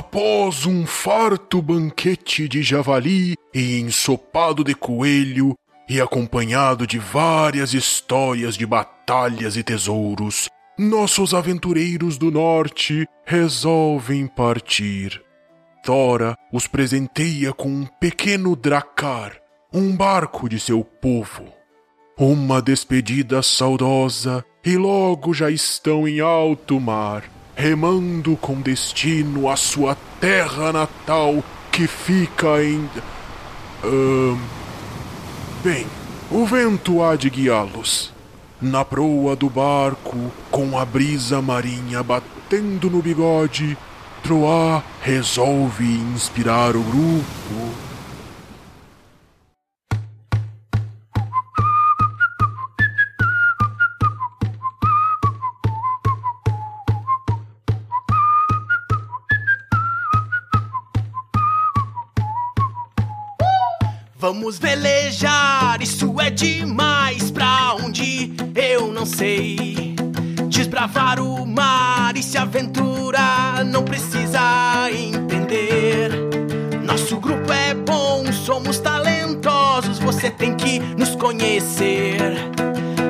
após um farto banquete de javali e ensopado de coelho, e acompanhado de várias histórias de batalhas e tesouros, nossos aventureiros do norte resolvem partir. Thora os presenteia com um pequeno dracar, um barco de seu povo. Uma despedida saudosa e logo já estão em alto mar, remando com destino à sua terra natal que fica em. Ahn. Bem, o vento há de guiá-los. Na proa do barco, com a brisa marinha batendo no bigode, Troá resolve inspirar o grupo. Vamos velejar, isso é demais pra onde eu não sei. Desbravar o mar e se aventurar, não precisa entender. Nosso grupo é bom, somos talentosos, você tem que nos conhecer.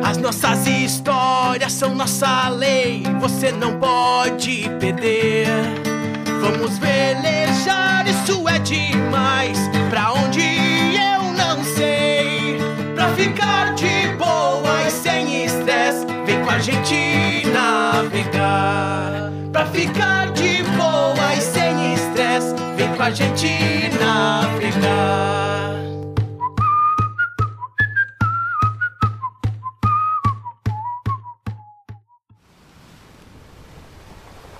As nossas histórias são nossa lei, você não pode perder. Vamos velejar, isso é demais. Pra onde eu não sei. Pra ficar de boa e sem estresse, vem com a gente navegar. Pra ficar de boa e sem estresse, vem com a gente navegar.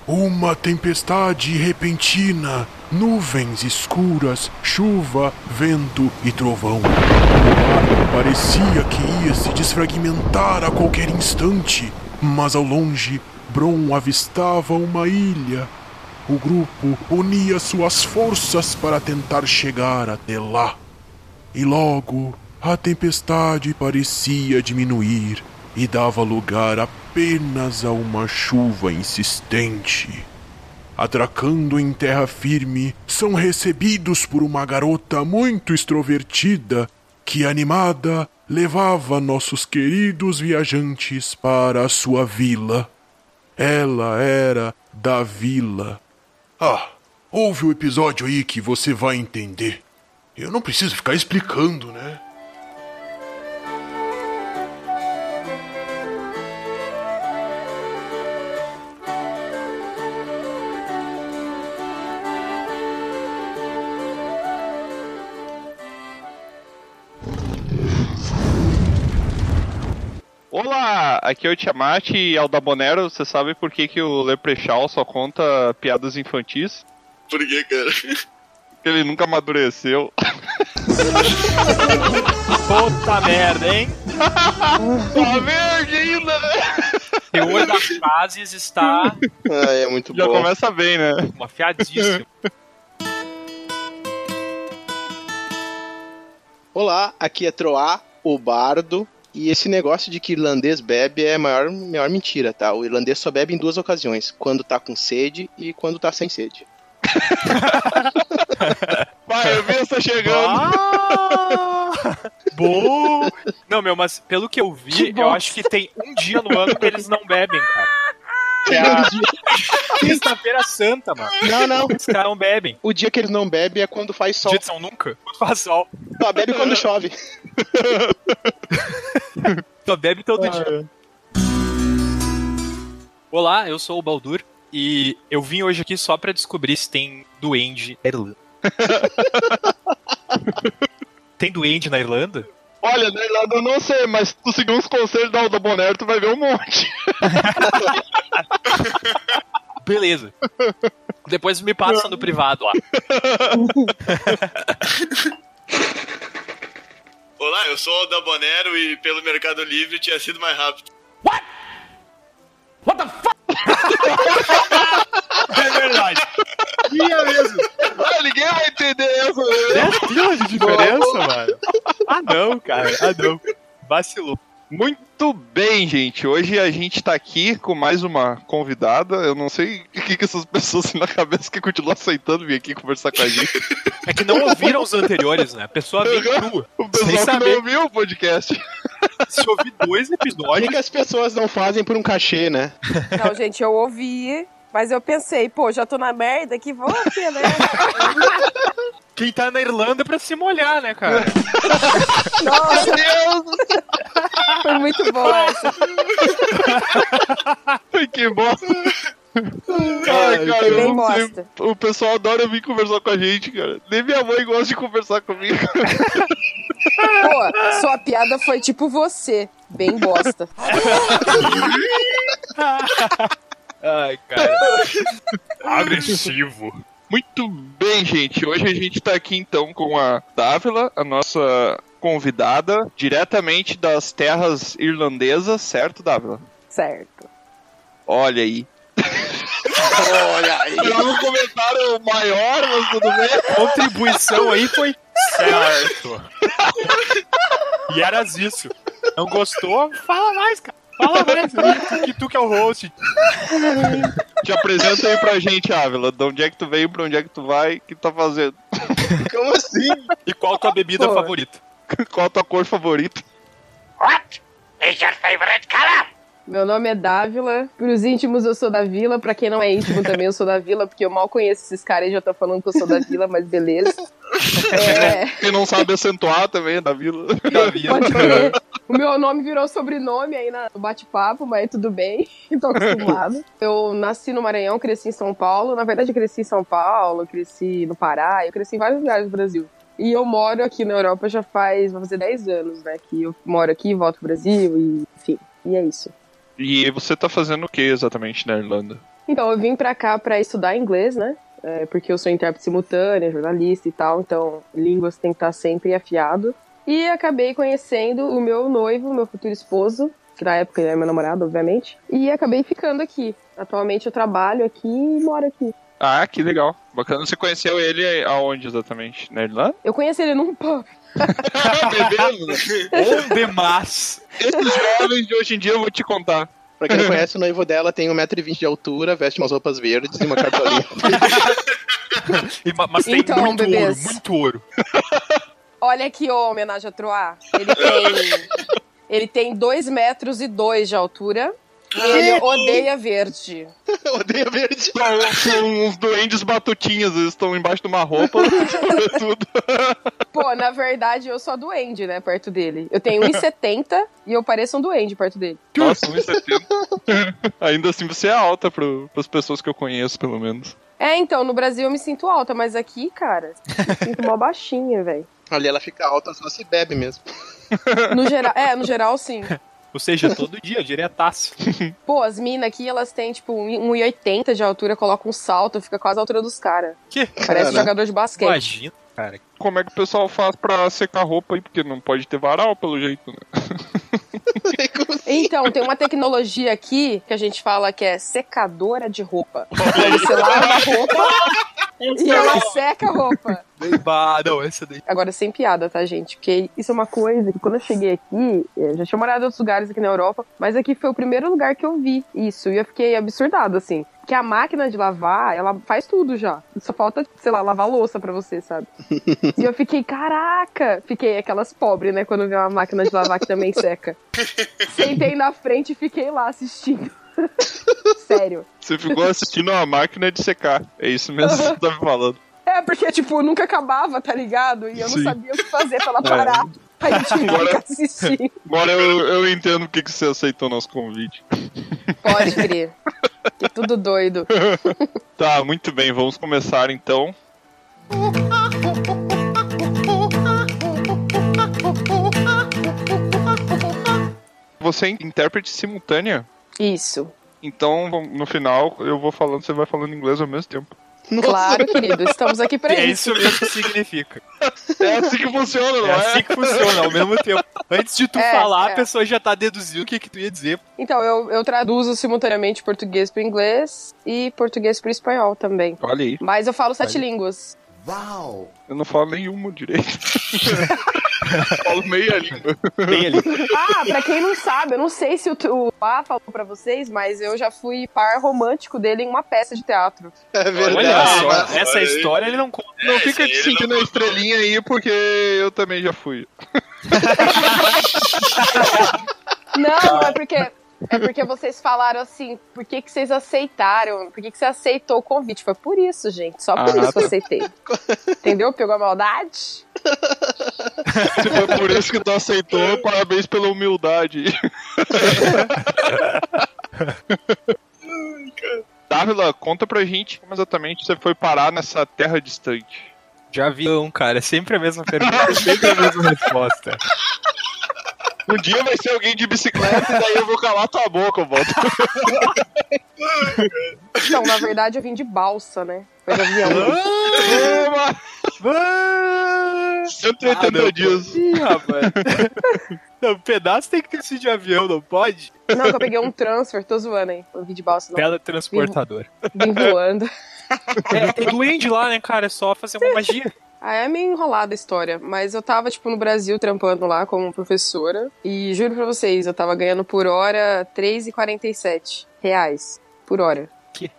Uma tempestade repentina, nuvens escuras, chuva, vento e trovão. O parecia que ia se desfragmentar a qualquer instante, mas ao longe, Bron avistava uma ilha. O grupo unia suas forças para tentar chegar até lá. E logo a tempestade parecia diminuir e dava lugar apenas a uma chuva insistente. Atracando em terra firme, são recebidos por uma garota muito extrovertida que, animada, levava nossos queridos viajantes para a sua vila. Ela era da vila. Ah, ouve o episódio aí que você vai entender. Eu não preciso ficar explicando, né? Olá, aqui é o Tiamat e Aldabonero. Você sabe por que, que o Leprechaun só conta piadas infantis? Por que, cara? Porque ele nunca amadureceu. Puta merda, hein? Tá merda ainda, né? O teor das frases está Ah, é muito Já bom. começa bem, né? afiadíssimo. Olá, aqui é Troá, o bardo. E esse negócio de que irlandês bebe é a maior, maior mentira, tá? O irlandês só bebe em duas ocasiões: quando tá com sede e quando tá sem sede. Vai, eu vi essa chegando. Ah! Bom! Não, meu, mas pelo que eu vi, eu acho que tem um dia no ano que eles não bebem, cara. Que é a Sexta-feira Santa, mano. Não, não. Os caras não bebem. O dia que eles não bebem é quando faz sol. Dia de São Nunca? Quando faz sol. Só bebe quando chove. Só bebe todo dia. Olá, eu sou o Baldur e eu vim hoje aqui só pra descobrir se tem duende na Irlanda. tem duende na Irlanda? Olha, na Irlanda eu não sei, mas se tu seguir uns conselhos da Aldabonero, tu vai ver um monte. Beleza. Depois me passa no privado lá. Olá, eu sou o Dabonero e pelo Mercado Livre tinha sido mais rápido. É verdade. Ia mesmo. Ah, ninguém vai entender essa, né? 10 pilas de diferença, mano. Ah, não, cara. Ah, não. Vacilou. Muito bem, gente. Hoje a gente tá aqui com mais uma convidada. Eu não sei o que, que essas pessoas têm na cabeça que continuam aceitando vir aqui conversar com a gente. É que não ouviram os anteriores, né? A pessoa vem crua. O pessoal Sem que saber. não ouviu o podcast. Se ouvir dois O que, episódios, que as pessoas não fazem por um cachê, né? Não, gente, eu ouvi, mas eu pensei, pô, já tô na merda aqui, vou aqui, né? quem tá na Irlanda é pra se molhar, né, cara? Nossa, foi muito boa essa. Ai, que bosta. Ai, cara, Foi eu não sei. bosta. O pessoal adora vir conversar com a gente, cara. Nem minha mãe gosta de conversar comigo. Pô, sua piada foi tipo você, bem bosta. Ai, cara. Agressivo. Muito bem, gente. Hoje a gente tá aqui então com a Dávila, a nossa convidada, diretamente das terras irlandesas, certo, Dávila? Certo. Olha aí. Olha aí. Era um comentário maior, mas tudo bem. Contribuição aí foi certo. E eras isso. Não gostou? Fala mais, cara. Fala mais. Que tu que é o host. Te apresenta aí pra gente, Ávila. De onde é que tu veio, pra onde é que tu vai, o que tu tá fazendo? Como assim? E qual a tua bebida Pô. favorita? Qual a tua cor favorita? Meu nome é Dávila. Pros íntimos eu sou da vila. Pra quem não é íntimo também eu sou da vila, porque eu mal conheço esses caras e já tô falando que eu sou da vila, mas beleza. É, Quem não sabe acentuar também é da vila. Da crer. O meu nome virou sobrenome aí na- no bate-papo, mas tudo bem. Tô acostumado. Eu nasci no Maranhão, cresci em São Paulo. Na verdade, eu cresci em São Paulo, cresci no Pará, eu cresci em vários lugares do Brasil. E eu moro aqui na Europa já faz, vai fazer 10 anos, né? Que eu moro aqui, volto pro Brasil e, enfim, e é isso. E você tá fazendo o que exatamente na Irlanda? Então, eu vim pra cá pra estudar inglês, né? É, porque eu sou intérprete simultânea, jornalista e tal, então línguas tem que estar sempre afiado. E acabei conhecendo o meu noivo, meu futuro esposo, que na época ele é meu namorado, obviamente, e acabei ficando aqui. Atualmente eu trabalho aqui e moro aqui. Ah, que legal. Bacana. Você conheceu ele aonde exatamente? Na Irlanda? Eu conheci ele num pub. Bebendo. Ou demais. Esses jovens de hoje em dia eu vou te contar. Pra quem não conhece, o noivo dela tem 1,20m de altura, veste umas roupas verdes e uma cartolinha. E ma- Mas tem Então, muito bebês. ouro, muito ouro. Olha aqui, ô homenagem a Troá. Ele tem. ele tem 2 metros e 2 de altura. E ele odeia verde. Odeia verde. São, são uns duendes batutinhas, eles estão embaixo de uma roupa. tudo. Pô, na verdade, eu sou a duende, né, perto dele. Eu tenho 1,70 e eu pareço um duende perto dele. Nossa, 1,70. Ainda assim você é alta pro, pras pessoas que eu conheço, pelo menos. É, então, no Brasil eu me sinto alta, mas aqui, cara, me sinto mó baixinha, velho. Ali ela fica alta, só se bebe mesmo. No geral, é, no geral, sim. Ou seja, todo dia, diretaço. Pô, as minas aqui, elas têm, tipo, 1,80 de altura, colocam um salto, fica quase a altura dos caras. Que? Parece Cara. jogador de basquete. Imagina, cara. Como é que o pessoal faz pra secar roupa aí? Porque não pode ter varal, pelo jeito, né? Como? Então, tem uma tecnologia aqui que a gente fala que é secadora de roupa. Você lava a roupa e ela seca a roupa. Bah, não, essa daí. Agora, sem piada, tá, gente? Porque isso é uma coisa que quando eu cheguei aqui, eu já tinha morado em outros lugares aqui na Europa, mas aqui foi o primeiro lugar que eu vi isso. E eu fiquei absurdado, assim. Que a máquina de lavar, ela faz tudo já. Só falta, sei lá, lavar louça pra você, sabe? e eu fiquei, caraca! Fiquei aquelas pobres, né? Quando vi uma máquina de lavar que também seca. Sentei na frente e fiquei lá assistindo. Sério. Você ficou assistindo uma máquina de secar. É isso mesmo que você tá me falando. É, porque, tipo, nunca acabava, tá ligado? E eu não Sim. sabia o que fazer pra ela parar. Aí eu tive Agora-. Agora eu, eu entendo por que que você aceitou nosso convite. Pode crer. Que tudo doido. Tá, muito bem, vamos começar então. Você é intérprete simultânea? Isso. Então, no final, eu vou falando, você vai falando inglês ao mesmo tempo. Claro, querido. Estamos aqui pra É isso. isso mesmo que significa. É assim que funciona, não É é? assim que funciona, ao mesmo tempo. Antes de tu É, falar, é. a pessoa já tá deduzindo o que, que tu ia dizer. Então, eu, eu traduzo simultaneamente português para inglês e português para espanhol também. Olha aí, Mas eu falo sete línguas. eu não falo nenhuma direito. Falo meia língua. Bem ali. Ah, pra quem não sabe, eu não sei se o, o A falou pra vocês, mas eu já fui par romântico dele em uma peça de teatro. É Olha verdade. só, mas- essa olha aí. história ele não conta. Não fica te sentindo não- a estrelinha aí, porque eu também já fui. Não, não é porque. É porque vocês falaram assim, por que, que vocês aceitaram? Por que, que você aceitou o convite? Foi por isso, gente. Só por Ah, isso que eu aceitei. Entendeu? Pegou a maldade? Se foi por isso que tu aceitou, parabéns pela humildade. Dávila, conta pra gente como exatamente você foi parar nessa terra distante. De avião, cara. É sempre a mesma pergunta, é sempre a mesma resposta. Um dia vai ser alguém de bicicleta e daí eu vou calar tua boca, volta. Então, na verdade, eu vim de balsa, né? Foi de avião. 180 Ah, dias. Ih, rapaz. Não, pedaço tem que ter sido de avião, não pode? Não, que eu peguei um transfer, tô zoando aí. Eu vim de balsa, não. Teletransportador. Vim voando. É, tem duende lá, né, cara? É só fazer uma magia. Ah, é meio enrolada a história, mas eu tava, tipo, no Brasil trampando lá como professora e juro pra vocês, eu tava ganhando por hora 3,47 reais por hora.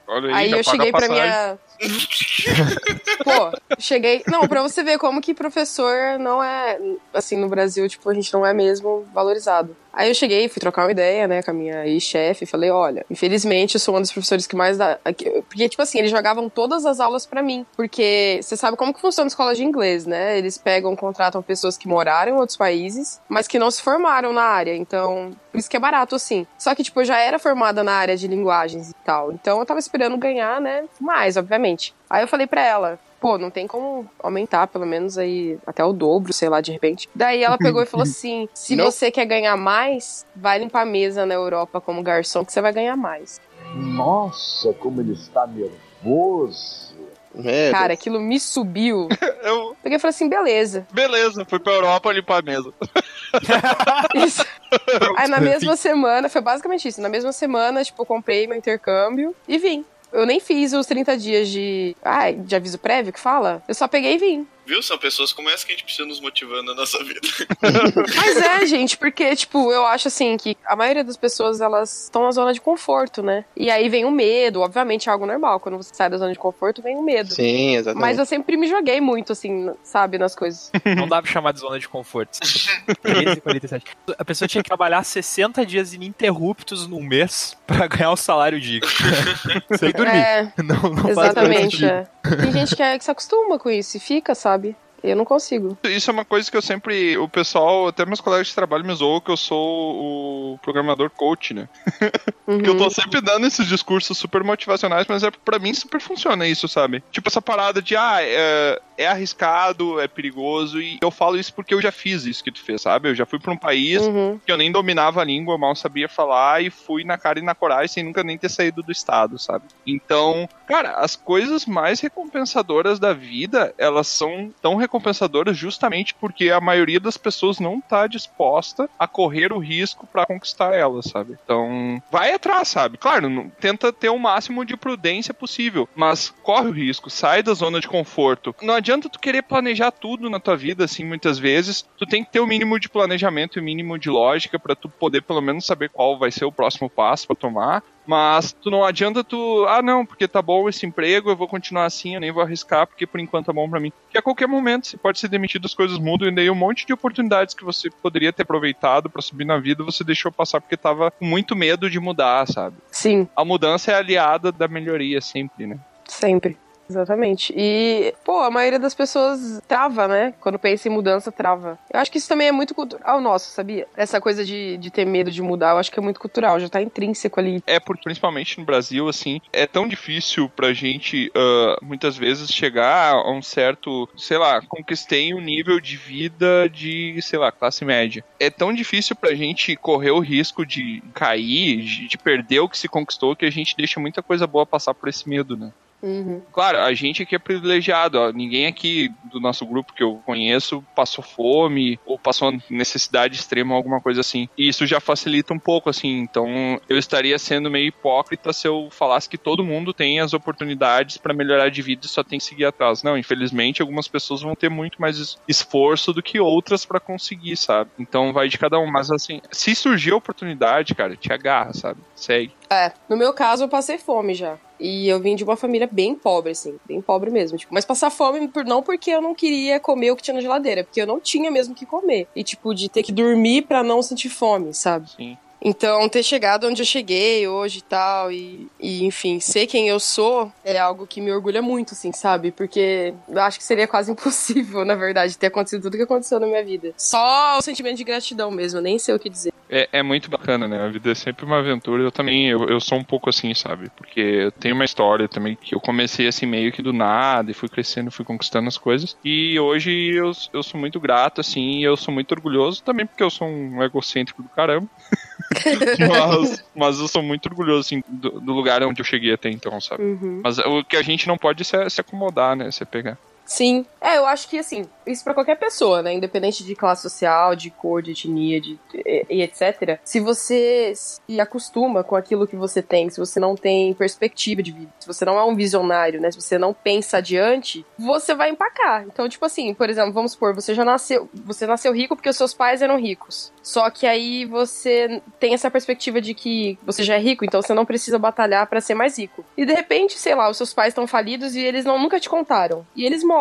Olha Aí já eu cheguei pra minha. Pô, cheguei. Não, pra você ver como que professor não é. Assim, no Brasil, tipo, a gente não é mesmo valorizado. Aí eu cheguei, fui trocar uma ideia, né, com a minha ex-chefe, falei, olha, infelizmente eu sou um dos professores que mais dá. Porque, tipo assim, eles jogavam todas as aulas pra mim. Porque você sabe como que funciona a escola de inglês, né? Eles pegam, contratam pessoas que moraram em outros países, mas que não se formaram na área. Então, por isso que é barato, assim. Só que, tipo, eu já era formada na área de linguagens e tal. Então eu tava esperando ganhar, né? Mais, obviamente. Aí eu falei pra ela, pô, não tem como aumentar, pelo menos aí até o dobro, sei lá, de repente. Daí ela pegou e falou assim: se Não. você quer ganhar mais, vai limpar a mesa na Europa como garçom, que você vai ganhar mais. Nossa, como ele está nervoso. É, Cara, aquilo me subiu. Eu, Peguei e falei assim: beleza. beleza, fui pra Europa limpar a mesa. Isso. Aí na mesma semana, foi basicamente isso. Na mesma semana, tipo, eu comprei meu intercâmbio e vim. Eu nem fiz os 30 dias de. Ai, de aviso prévio que fala. Eu só peguei e vim. Viu? São pessoas como essa que a gente precisa nos motivando na nossa vida. Mas é, gente, porque, tipo, eu acho assim que a maioria das pessoas elas estão na zona de conforto, né? E aí vem o medo, obviamente é algo normal. Quando você sai da zona de conforto, vem o medo. Sim, exatamente. Mas eu sempre me joguei muito, assim, sabe, nas coisas. Não dá pra chamar de zona de conforto. 13,47. A pessoa tinha que trabalhar 60 dias ininterruptos num mês pra ganhar o salário digno. Sem dormir. É, Não, não faz exatamente. É. Tem gente que, é, que se acostuma com isso e fica, sabe? Eu não consigo. Isso é uma coisa que eu sempre. O pessoal, até meus colegas de trabalho me zoam que eu sou o programador coach, né? Uhum. Que eu tô sempre dando esses discursos super motivacionais, mas é pra mim super funciona isso, sabe? Tipo essa parada de, ah, é, é arriscado, é perigoso, e eu falo isso porque eu já fiz isso que tu fez, sabe? Eu já fui pra um país Uhum. que eu nem dominava a língua, mal sabia falar, e fui na cara e na coragem sem nunca nem ter saído do estado, sabe? Então, cara, as coisas mais recompensadoras da vida, elas são tão recompensadoras justamente porque a maioria das pessoas não tá disposta a correr o risco pra conquistar elas, sabe? Então, vai atrás, sabe? Claro, não- tenta ter o máximo de prudência possível, mas corre o risco, sai da zona de conforto. Não adianta tu querer planejar tudo na tua vida, assim, muitas vezes. Tu tem que ter o mínimo de planejamento e o mínimo de lógica pra tu poder pelo menos saber qual vai ser o próximo passo pra tomar. Mas tu não adianta tu, ah não, porque tá bom esse emprego, eu vou continuar assim, eu nem vou arriscar, porque por enquanto tá bom pra mim. Porque a qualquer momento você pode ser demitido, as coisas mudam, e daí um monte de oportunidades que você poderia ter aproveitado pra subir na vida, você deixou passar porque tava com muito medo de mudar, sabe? Sim, A mudança é aliada da melhoria sempre, né? sempre. Exatamente. E, pô, a maioria das pessoas trava, né? Quando pensa em mudança, trava. Eu acho que isso também é muito cultural nosso, sabia? Essa coisa de, de ter medo de mudar, eu acho que é muito cultural, já tá intrínseco ali. É porque, principalmente no Brasil, assim, é tão difícil pra gente, ah, muitas vezes, chegar a um certo, sei lá, conquistei um nível de vida de, sei lá, classe média. É tão difícil pra gente correr o risco de cair, de, de perder o que se conquistou, que a gente deixa muita coisa boa passar por esse medo, né? Uhum. Claro, a gente aqui é privilegiado, ó, ninguém aqui do nosso grupo que eu conheço passou fome ou passou necessidade extrema, alguma coisa assim. E isso já facilita um pouco, assim. Então, eu estaria sendo meio hipócrita se eu falasse que todo mundo tem as oportunidades para melhorar de vida e só tem que seguir atrás. Não, infelizmente, algumas pessoas vão ter muito mais es- esforço do que outras para conseguir, sabe? Então, vai de cada um. Mas, assim, se surgir a oportunidade, cara, te agarra, sabe? Segue. É, no meu caso eu passei fome já. E eu vim de uma família bem pobre, assim, bem pobre mesmo. Tipo, mas passar fome por, não porque eu não queria comer o que tinha na geladeira, porque eu não tinha mesmo que comer. E, tipo, de ter que dormir pra não sentir fome, sabe? Sim. Então, ter chegado onde eu cheguei hoje e tal, e, e, enfim, ser quem eu sou é algo que me orgulha muito, assim, sabe? Porque eu acho que seria quase impossível, na verdade, ter acontecido tudo que aconteceu na minha vida. Só o sentimento de gratidão mesmo, nem sei o que dizer. É, é muito bacana, né? A vida é sempre uma aventura. Eu também, eu, eu sou um pouco assim, sabe? Porque eu tenho uma história também que eu comecei assim meio que do nada e fui crescendo, fui conquistando as coisas. E hoje eu, eu sou muito grato, assim, e eu sou muito orgulhoso também porque eu sou um egocêntrico do caramba. mas, mas eu sou muito orgulhoso, assim, do, do lugar onde eu cheguei até então, sabe? Uhum. Mas o que a gente não pode é se, se acomodar, né? Se pegar. Sim. É, eu acho que assim, isso pra qualquer pessoa, né? Independente de classe social, de cor, de etnia, de, e, e etc. Se você se acostuma com aquilo que você tem, se você não tem perspectiva de vida, se você não é um visionário, né? Se você não pensa adiante, você vai empacar. Então, tipo assim, por exemplo, vamos supor, você já nasceu. Você nasceu rico porque os seus pais eram ricos. Só que aí você tem essa perspectiva de que você já é rico, então você não precisa batalhar pra ser mais rico. E de repente, sei lá, os seus pais estão falidos e eles não, nunca te contaram. E eles morrem.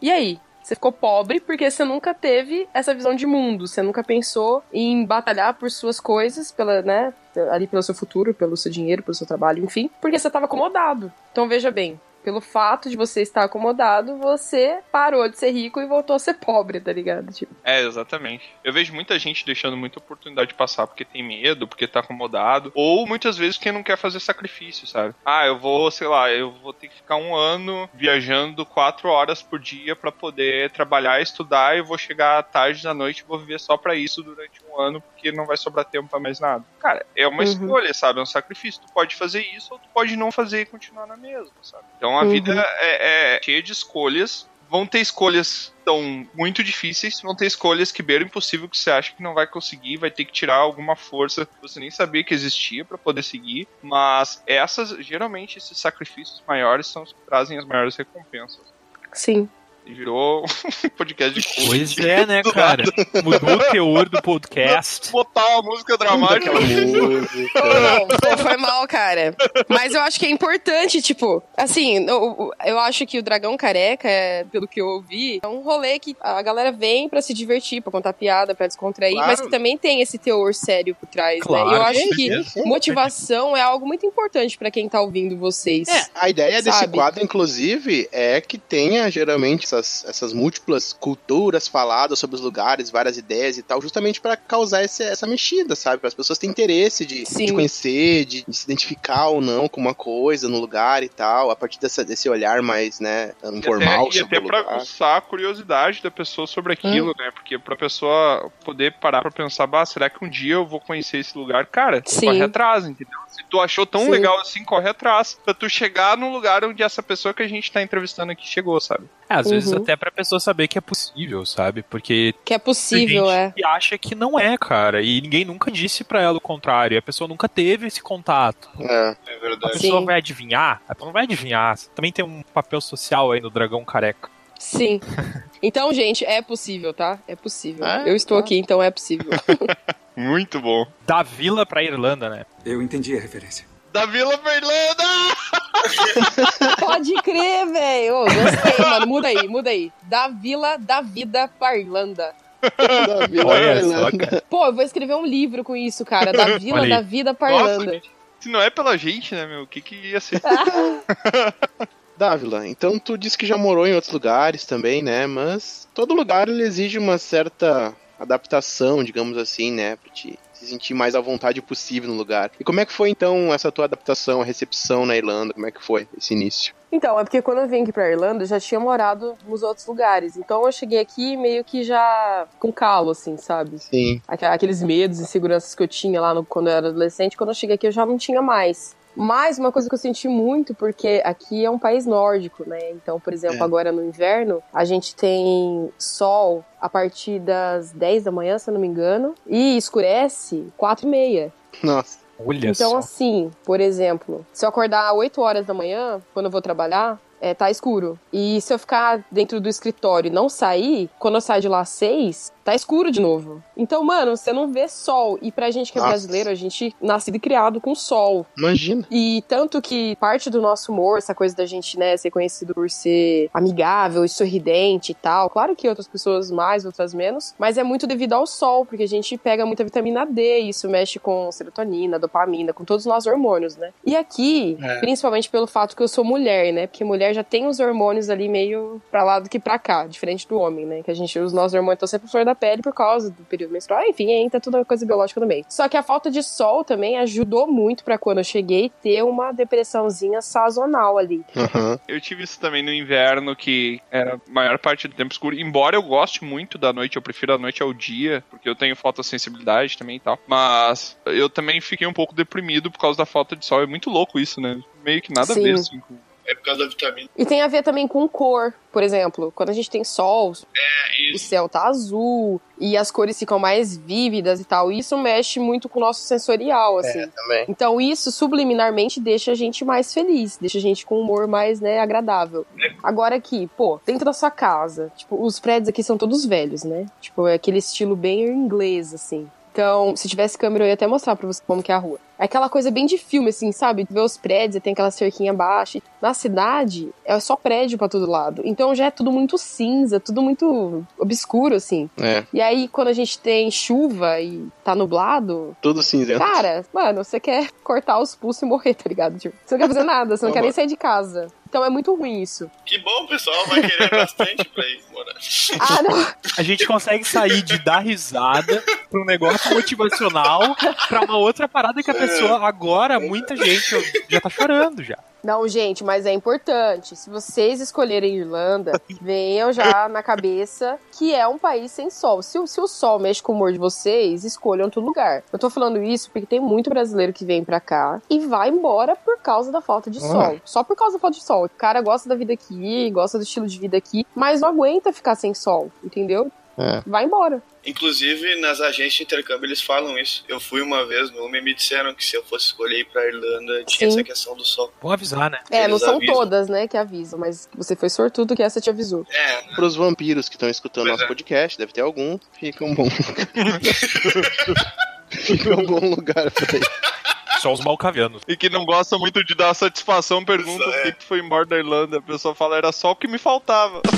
E aí? Você ficou pobre porque você nunca teve essa visão de mundo. Você nunca pensou em batalhar por suas coisas, pela, né? Ali pelo seu futuro, pelo seu dinheiro, pelo seu trabalho, enfim. Porque você estava acomodado. Então veja bem. Pelo fato de você estar acomodado, você parou de ser rico e voltou a ser pobre, tá ligado? Tipo, É, exatamente. Eu vejo muita gente deixando muita oportunidade de passar porque tem medo, porque tá acomodado, ou muitas vezes porque não quer fazer sacrifício, sabe? Ah, eu vou, sei lá, eu vou ter que ficar um ano viajando quatro horas por dia pra poder trabalhar, estudar, e eu vou chegar tarde da noite e vou viver só pra isso durante um ano, porque não vai sobrar tempo pra mais nada. Cara, é uma Uhum. escolha, sabe? É um sacrifício. Tu pode fazer isso ou tu pode não fazer e continuar na mesma, sabe? Então a Uhum. vida é, é cheia de escolhas vão ter escolhas tão muito difíceis, vão ter escolhas que beiram impossível que você acha que não vai conseguir, vai ter que tirar alguma força que você nem sabia que existia para poder seguir, mas essas, geralmente esses sacrifícios maiores são os que trazem as maiores recompensas. sim. E virou um podcast de. Pois é, né, cara? Mudou o teor do podcast. Botar uma música dramática. Não, pô, foi mal, cara. Mas eu acho que é importante, tipo, assim, eu, eu acho que o Dragão Careca, pelo que eu ouvi, é um rolê que a galera vem pra se divertir, pra contar piada, pra descontrair, Claro. mas que também tem esse teor sério por trás, Claro, né? Eu acho que motivação é algo muito importante pra quem tá ouvindo vocês. É, A ideia desse Sabe? quadro, inclusive, é que tenha geralmente essas, essas múltiplas culturas faladas sobre os lugares, várias ideias e tal, justamente para causar esse- essa mexida, sabe? Para as pessoas terem interesse de, de conhecer, de, de se identificar ou não com uma coisa no lugar e tal, a partir dessa, desse olhar mais, né, informal e até, e até lugar. aguçar a curiosidade da pessoa sobre aquilo, né? Porque pra pessoa poder parar pra pensar, bah, será que um dia eu vou conhecer esse lugar? Cara, Sim. corre atrás, entendeu? Se tu achou tão Sim. legal assim, corre atrás. Pra tu chegar no lugar onde essa pessoa que a gente tá entrevistando aqui chegou, sabe? É, às vezes Uhum. até pra pessoa saber que é possível, sabe? Porque Que é tem possível, gente é. que acha que não é, cara. E ninguém nunca disse pra ela o contrário. E a pessoa nunca teve esse contato. É. É A verdade. pessoa Sim. vai adivinhar? A pessoa não vai adivinhar. Também tem um papel social aí no Dragão Careca. Sim. Então, gente, é possível, tá? É possível. É, eu estou tá. aqui, então é possível. Muito bom. Da vila pra Irlanda, né? Eu entendi a referência. Da Vila Fernanda! Pode crer, velho. Ô, Gostei, mano. Muda aí, muda aí. Da Vila da Vida pra Irlanda. Da Vila Olha só, Irlanda. cara. Pô, eu vou escrever um livro com isso, cara. Da Vila da Vida pra Nossa, Irlanda. Se não é pela gente, né, meu? O que que ia ser? Dávila, então tu disse que já morou em outros lugares também, né? Mas todo lugar ele exige uma certa adaptação, digamos assim, né? Pra te se sentir mais à vontade possível no lugar. E como é que foi então essa tua adaptação, a recepção na Irlanda? Como é que foi esse início? Então, é porque quando eu vim aqui pra Irlanda, eu já tinha morado nos outros lugares. Então eu cheguei aqui meio que já com calo, assim, sabe? Sim. Aqu- Aqueles medos e inseguranças que eu tinha lá no- quando eu era adolescente, quando eu cheguei aqui eu já não tinha mais. Mas uma coisa que eu senti muito, porque aqui é um país nórdico, né? Então, por exemplo, É. agora no inverno, a gente tem sol a partir das 10 da manhã, se eu não me engano, e escurece 4 e meia. Nossa. Olha Então, só. assim, por exemplo, se eu acordar 8 horas da manhã, quando eu vou trabalhar, é, tá escuro. E se eu ficar dentro do escritório e não sair, quando eu saio de lá às 6, tá escuro de novo. Então, mano, você não vê sol. E pra gente que é Nossa. brasileiro, a gente nascido e criado com sol. Imagina. E tanto que parte do nosso humor, essa coisa da gente, né, ser conhecido por ser amigável e sorridente e tal. Claro que outras pessoas mais, outras menos, mas é muito devido ao sol, porque a gente pega muita vitamina D, e isso mexe com serotonina, dopamina, com todos os nossos hormônios, né? E aqui, É. principalmente pelo fato que eu sou mulher, né? Porque mulher já tem os hormônios ali meio pra lá do que pra cá, diferente do homem, né? Que a gente, os nossos hormônios estão sempre flor da pele por causa do período menstrual, enfim, entra toda coisa biológica no meio. Só que a falta de sol também ajudou muito pra quando eu cheguei ter uma depressãozinha sazonal ali. Aham. Eu tive isso também no inverno, que era a maior parte do tempo escuro. Embora eu goste muito da noite, eu prefiro a noite ao dia, porque eu tenho fotossensibilidade também e tal. Mas eu também fiquei um pouco deprimido por causa da falta de sol. É muito louco isso, né? Meio que nada a Sim. ver, assim, com É por causa da vitamina. E tem a ver também com cor. Por exemplo, quando a gente tem sol, É o céu tá azul e as cores ficam mais vívidas e tal. Isso mexe muito com o nosso sensorial, assim. É, também. Então isso subliminarmente deixa a gente mais feliz, deixa a gente com um humor mais, né, agradável. Agora aqui, pô, dentro da sua casa, tipo, os prédios aqui são todos velhos, né? Tipo, é aquele estilo bem inglês, assim. Então, se tivesse câmera, eu ia até mostrar pra você como que é a rua. É aquela coisa bem de filme, assim, sabe? Ver os prédios, e tem aquela cerquinha baixa. Na cidade, é só prédio pra todo lado. Então já é tudo muito cinza, tudo muito obscuro, assim. É, E aí, quando a gente tem chuva e tá nublado, tudo cinzento. Cara, mano, você quer cortar os pulsos e morrer, tá ligado? Tipo, você não quer fazer nada, você não quer nem sair de casa. Então é muito ruim isso. Que bom, o pessoal vai querer bastante pra ir morar. Ah, não. A gente consegue sair de dar risada pra um negócio motivacional pra uma outra parada que a pessoa agora, muita gente já tá chorando já. Não, gente, mas é importante. Se vocês escolherem Irlanda, venham já na cabeça que é um país sem sol. Se, o- se o sol mexe com o humor de vocês, escolham outro lugar. Eu tô falando isso porque tem muito brasileiro que vem pra cá e vai embora por causa da falta de sol. Só por causa da falta de sol. O cara gosta da vida aqui, gosta do estilo de vida aqui, mas não aguenta ficar sem sol, entendeu? É. Vai embora. Inclusive, nas agências de intercâmbio eles falam isso. Eu fui uma vez numa e me disseram que se eu fosse escolher ir pra Irlanda, tinha Sim. essa questão do sol. Vou avisar, né? É, não Eles são avisam. todas, né, que avisam, mas você foi sortudo que essa te avisou. É, Pros vampiros que estão escutando Pois nosso é. podcast, deve ter algum, fica um bom Fica um bom lugar pra ir. Só os malcavianos. E que não gosta muito de dar satisfação, pergunta por é. que que foi embora da Irlanda. A pessoa fala, era só o que me faltava.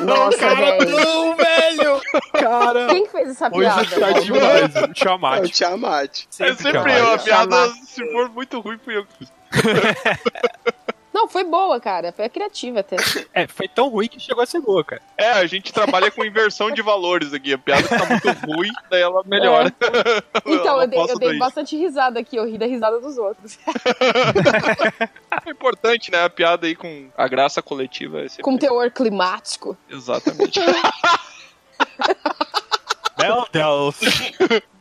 Nossa, velho. Não, velho! Cara, Quem que fez essa hoje piada? tá velho? demais. O É o Tiamat. Tiamat. é sempre eu, a Tiamat. piada, se for muito ruim, fui eu que fiz. Não, foi boa, cara. Foi criativa até. É, foi tão ruim que chegou a ser boa, cara. É, a gente trabalha com inversão de valores aqui. A piada fica muito ruim, daí ela melhora. Então, Ela eu dei, eu dei bastante risada aqui. Eu ri da risada dos outros. É importante, né? A piada aí com a graça coletiva. É sempre... Com teor climático. Exatamente. Meu Deus.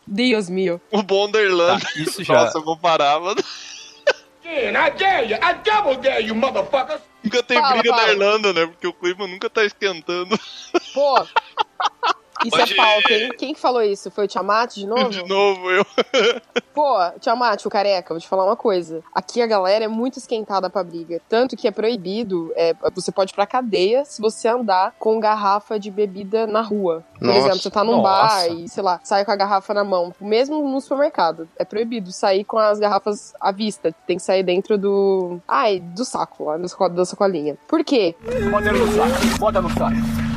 Deus meu. o bom da Irlanda. Tá, isso já. Nossa, eu vou parar, mano. Nunca tem Fala, briga fala. na Irlanda, né? Porque o clima nunca tá esquentando. Pô. Isso Pode- é pauta, hein? Quem que falou isso? Foi o Tiamat de novo? De novo, eu. Pô, Tiamat, o careca, vou te falar uma coisa. Aqui a galera é muito esquentada pra briga. Tanto que é proibido, é, você pode ir pra cadeia se você andar com garrafa de bebida na rua. Por Nossa. exemplo, você tá num Nossa. bar e, sei lá, sai com a garrafa na mão. Mesmo no supermercado. É proibido sair com as garrafas à vista. Tem que sair dentro do. Ai, do saco lá, da sacolinha. Por quê? Bota no saco, bota no saco.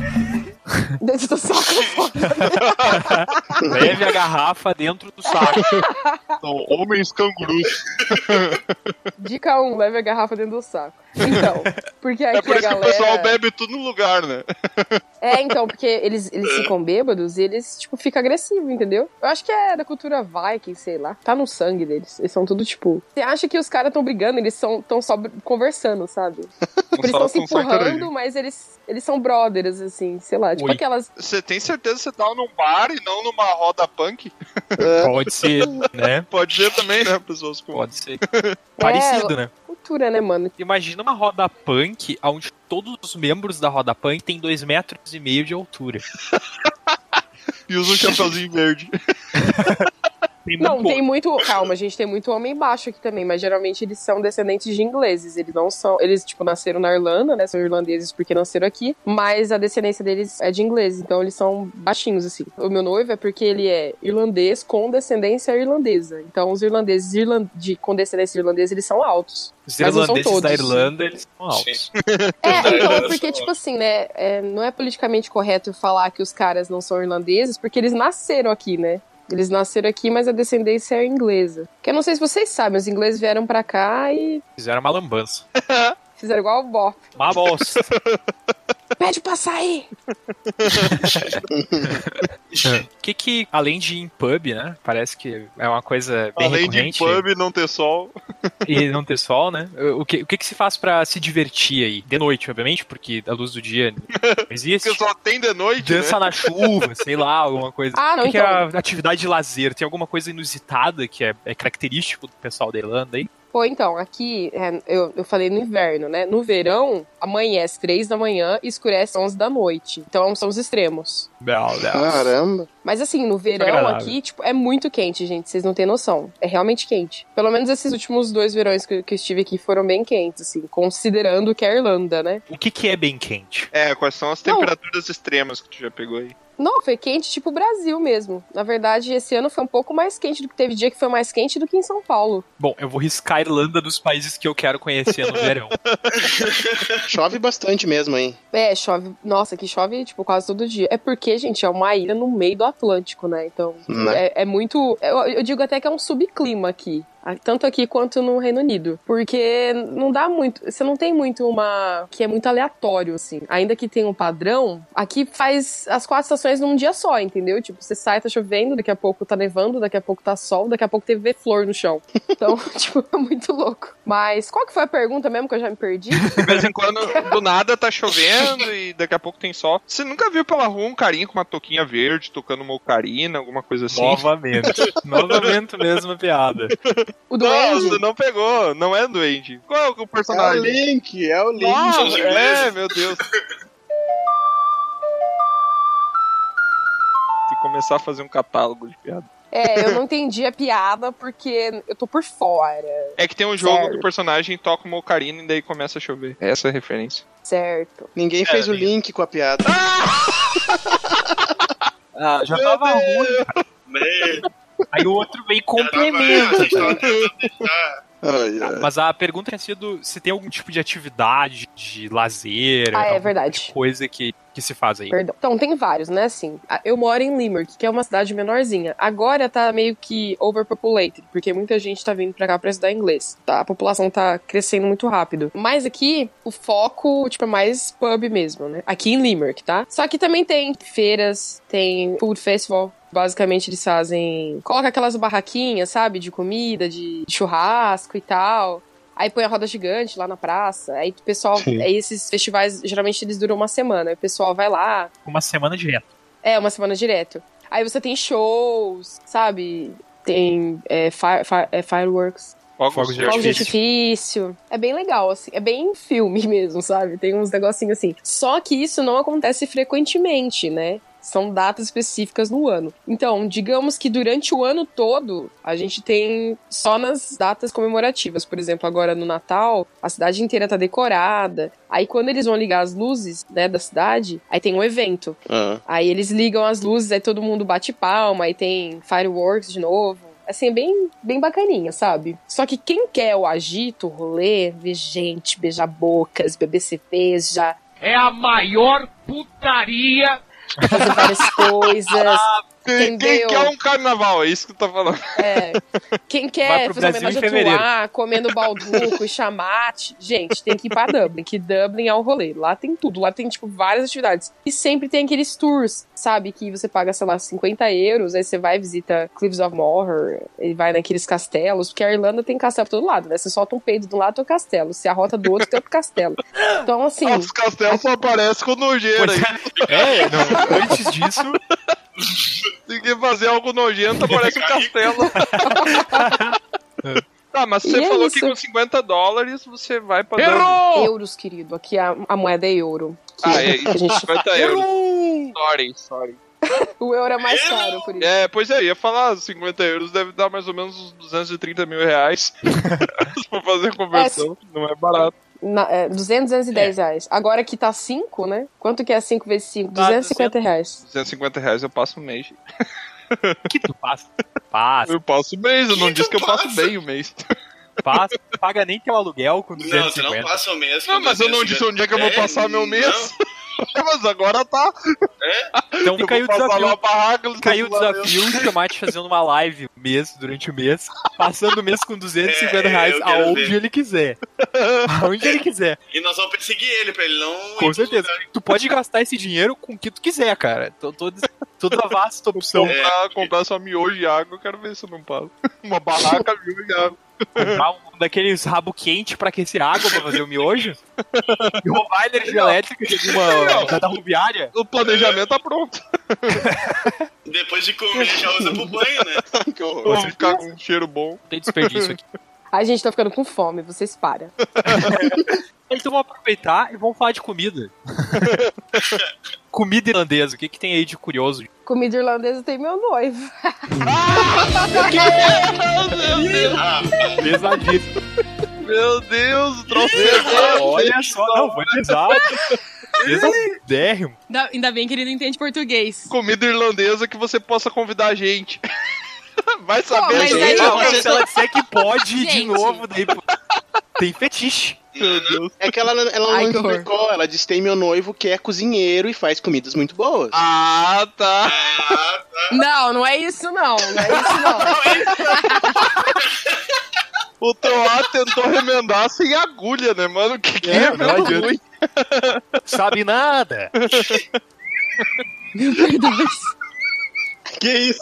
Dentro do saco. Leve a garrafa dentro do saco. São homens cangurus. Dica 1, leve a garrafa dentro do saco. Então, porque aqui É por a isso galera... que o pessoal bebe tudo no lugar, né? É, então, porque eles, eles ficam bêbados e eles, tipo, ficam agressivos, entendeu? Eu acho que é da cultura viking, sei lá. Tá no sangue deles. Eles são tudo, tipo... Você acha que os caras estão brigando, eles são tão só conversando, sabe? Tipo, eles estão se empurrando, mas eles, eles são brothers, assim, sei lá. Tipo Oi. aquelas... Você tem certeza que você tá num bar e não numa roda punk? Pode ser, né? Pode ser também, né, pessoas com... Pode ser. Parecido, né? Cultura, né, mano? Imagina uma roda punk onde todos os membros da roda punk têm dois metros e meio de altura. E usa um chapeuzinho verde. Tem Não, muito- tem muito. Calma, gente, tem muito homem baixo aqui também, mas geralmente eles são descendentes de ingleses. Eles não são. Eles, tipo, nasceram na Irlanda, né? São irlandeses porque nasceram aqui, mas a descendência deles é de ingleses, então eles são baixinhos, assim. O meu noivo é porque ele é irlandês com descendência irlandesa. Então os irlandeses irlan- de, com descendência irlandesa, eles são altos. Os mas não são irlandeses da. Irlanda, eles são altos. É, então, porque, tipo assim, né? é, não é politicamente correto falar que os caras não são irlandeses, porque eles nasceram aqui, né? Eles nasceram aqui, mas a descendência é inglesa. Que eu não sei se vocês sabem, os ingleses vieram pra cá e Fizeram uma lambança. fizeram igual o Bop. Uma bosta. Pede pra sair! O que que, além de ir em pub, né? Parece que é uma coisa bem Além de recorrente. pub não ter sol. E não ter sol, né? O que, o que que se faz pra se divertir aí? De noite, obviamente, porque a luz do dia não existe. Porque só tem de noite, Dança né? na chuva, sei lá, alguma coisa. Ah, não, o que, que então. é a atividade de lazer? Tem alguma coisa inusitada que é, é característico do pessoal da Irlanda aí? Pô, então, aqui, é, eu, eu falei no inverno, né? No verão, amanhece 3 da manhã e escurece 11 da noite. Então, são os extremos. Meu Deus. Caramba. Mas assim, no verão agradável. aqui, tipo, é muito quente, gente. Vocês não têm noção. É realmente quente. Pelo menos esses últimos dois verões que, que eu estive aqui foram bem quentes, assim. Considerando que é a Irlanda, né? O que que é bem quente? É, quais são as Não. temperaturas extremas que tu já pegou aí? Não, foi quente tipo Brasil mesmo. Na verdade, esse ano foi um pouco mais quente do que teve dia que foi mais quente do que em São Paulo. Bom, eu vou riscar a Irlanda dos países que eu quero conhecer no verão. Chove bastante mesmo, hein? É, chove. Nossa, que chove, tipo, quase todo dia. É porque, gente, é uma ilha no meio do Atlântico, né? Então, Né? é, é muito. Eu, eu digo até que é um subclima aqui. Tanto aqui quanto no Reino Unido. Porque não dá muito. Você não tem muito uma. que é muito aleatório, assim. Ainda que tenha um padrão, aqui faz as quatro estações num dia só, entendeu? Tipo, você sai, tá chovendo, daqui a pouco tá nevando, daqui a pouco tá sol, daqui a pouco teve ver flor no chão. Então, tipo, é muito louco. Mas qual que foi a pergunta mesmo que eu já me perdi? De vez em quando, do nada, tá chovendo e daqui a pouco tem sol. Você nunca viu pela rua um carinha com uma touquinha verde tocando uma ocarina, alguma coisa assim? Novamente. Novamente mesma piada. O duende? Nossa, não pegou. Não é doente. Qual é o É o personagem? Link, é o Link. Nossa, São os ingleses. é, meu Deus. Tem que começar a fazer um catálogo de piada. É, eu não entendi a piada porque eu tô por fora, É que tem um jogo Certo. que o personagem toca uma ocarina e daí começa a chover. Essa é a referência. certo? Ninguém fez o link com a piada. Ah, já tava ruim. Né? Aí o outro veio e complementa. Mas a pergunta tinha sido se tem algum tipo de atividade, de lazer, Ah, é alguma verdade. coisa que, que se faz aí. Perdão. Então, tem vários, né? Assim, a- eu moro em Limerick, que é uma cidade menorzinha. Agora tá meio que overpopulated, porque muita gente tá vindo pra cá pra estudar inglês. Tá? A população tá crescendo muito rápido. Mas aqui, o foco, tipo, é mais pub mesmo, né? Aqui em Limerick, tá? Só que também tem feiras, tem food festival. Basicamente, eles fazem. Coloca aquelas barraquinhas, sabe? De comida, de churrasco e tal. Aí põe a roda gigante lá na praça. Aí o pessoal. Sim. Aí esses festivais, geralmente eles duram uma semana. Aí o pessoal vai lá. Uma semana direto. É, uma semana direto. Aí você tem shows, sabe? Tem é, fire- fire- é, fireworks. Fogos, Fogos de de Fogos de artifício. artifício. É bem legal, assim. É bem filme mesmo, sabe? Tem uns negocinhos assim. Só que isso não acontece frequentemente, né? São datas específicas no ano. Então, digamos que durante o ano todo, a gente tem só nas datas comemorativas. Por exemplo, agora no Natal, a cidade inteira tá decorada. Aí, quando eles vão ligar as luzes, né, da cidade, aí tem um evento. Ah, Aí eles ligam as luzes, aí todo mundo bate palma, aí tem fireworks de novo. Assim, é bem, bem bacaninha, sabe? Só que quem quer o agito, o rolê, ver gente, beijar bocas, beber cerveja, É a maior putaria fazer várias coisas, Quem Entendeu? quer um carnaval? É isso que tu tá falando. É. Quem quer fazer Brasil homenagem em a. Tuá, comendo balduco e chamate, gente, tem que ir pra Dublin, que Dublin é o rolê. Lá tem tudo, lá tem, tipo, várias atividades. E sempre tem aqueles tours, sabe, que você paga, sei lá, 50 euros, aí você vai e visita Cliffs of Moher, e vai naqueles castelos, porque a Irlanda tem castelo pra todo lado, né? Você solta um peido de um lado, tem o castelo. Se arrota do outro, tem outro castelo. Então, assim... Os castelos só aparecem com nojeira. Aí. É, não, antes disso, Tem que fazer algo nojento, aparece um castelo. Tá, mas E você é falou isso. que com 50 dólares você vai pra Dublin. Euros, querido. Aqui a, a moeda é euro. Que Ah, é, a gente 50 euros. Sorry, sorry. O euro é mais caro, por isso. É, pois é, ia falar, 50 euros deve dar mais ou menos uns 230 mil reais pra fazer a conversão. Não é barato. Na, é, 200, 210 reais. Agora que tá 5, né? Quanto que é 5 vezes 5? Dá 250 reais. 250 reais eu passo um mês. que tu passa? Passa, Eu passo o mês, eu não Que disse que eu tu passo passa? bem o mês. passa. Paga nem teu aluguel com Não, você não 250. passa o mês. Não, mas eu não 250. disse onde é que eu vou É, passar meu mês. mas agora tá. Então Eu vou o desafio. pra barraca, aí o desafio de chamar te fazendo uma live um mês, durante o mês, passando o mês com 250 É, reais aonde ver. ele quiser. Aonde ele quiser. E nós vamos perseguir ele pra ele não. Com certeza. Tu pode gastar esse dinheiro com o que tu quiser, cara. Tô, tô, toda vasta opção. É. Comprar, comprar só miojo e água, eu quero ver se eu não passo. Uma barraca, miojo e água. Comprar um daqueles rabo quente pra aquecer água pra fazer o miojo. E roubar a energia elétrica de uma da, rodoviária. O planejamento tá pronto. Depois de comer, já usa pro banho, né? Que eu vou ficar com um cheiro bom. Não tem desperdício aqui. Ai, gente, tô ficando com fome, vocês param. Então vamos aproveitar e vamos falar de comida. comida irlandesa, o que, que tem aí de curioso? Comida irlandesa tem meu noivo. Pesadíssimo. Meu Deus, o troço Olha só, não, foi pesado. Pesadérrimo. Ainda, ainda bem que ele não entende português. comida irlandesa que você possa convidar a gente. Vai saber, mas gente. aí- Não, Não, se ela disser que pode de Gente. novo, daí pô, tem fetiche. Meu Deus. É que ela, ela Ai, não explicou. Ela disse: tem meu noivo que é cozinheiro e faz comidas muito boas. Ah, tá. Não, não é isso não. Não é isso não. O Troá tentou remendar sem agulha, né, mano? Que que É, é, ruim. Sabe nada. Que isso?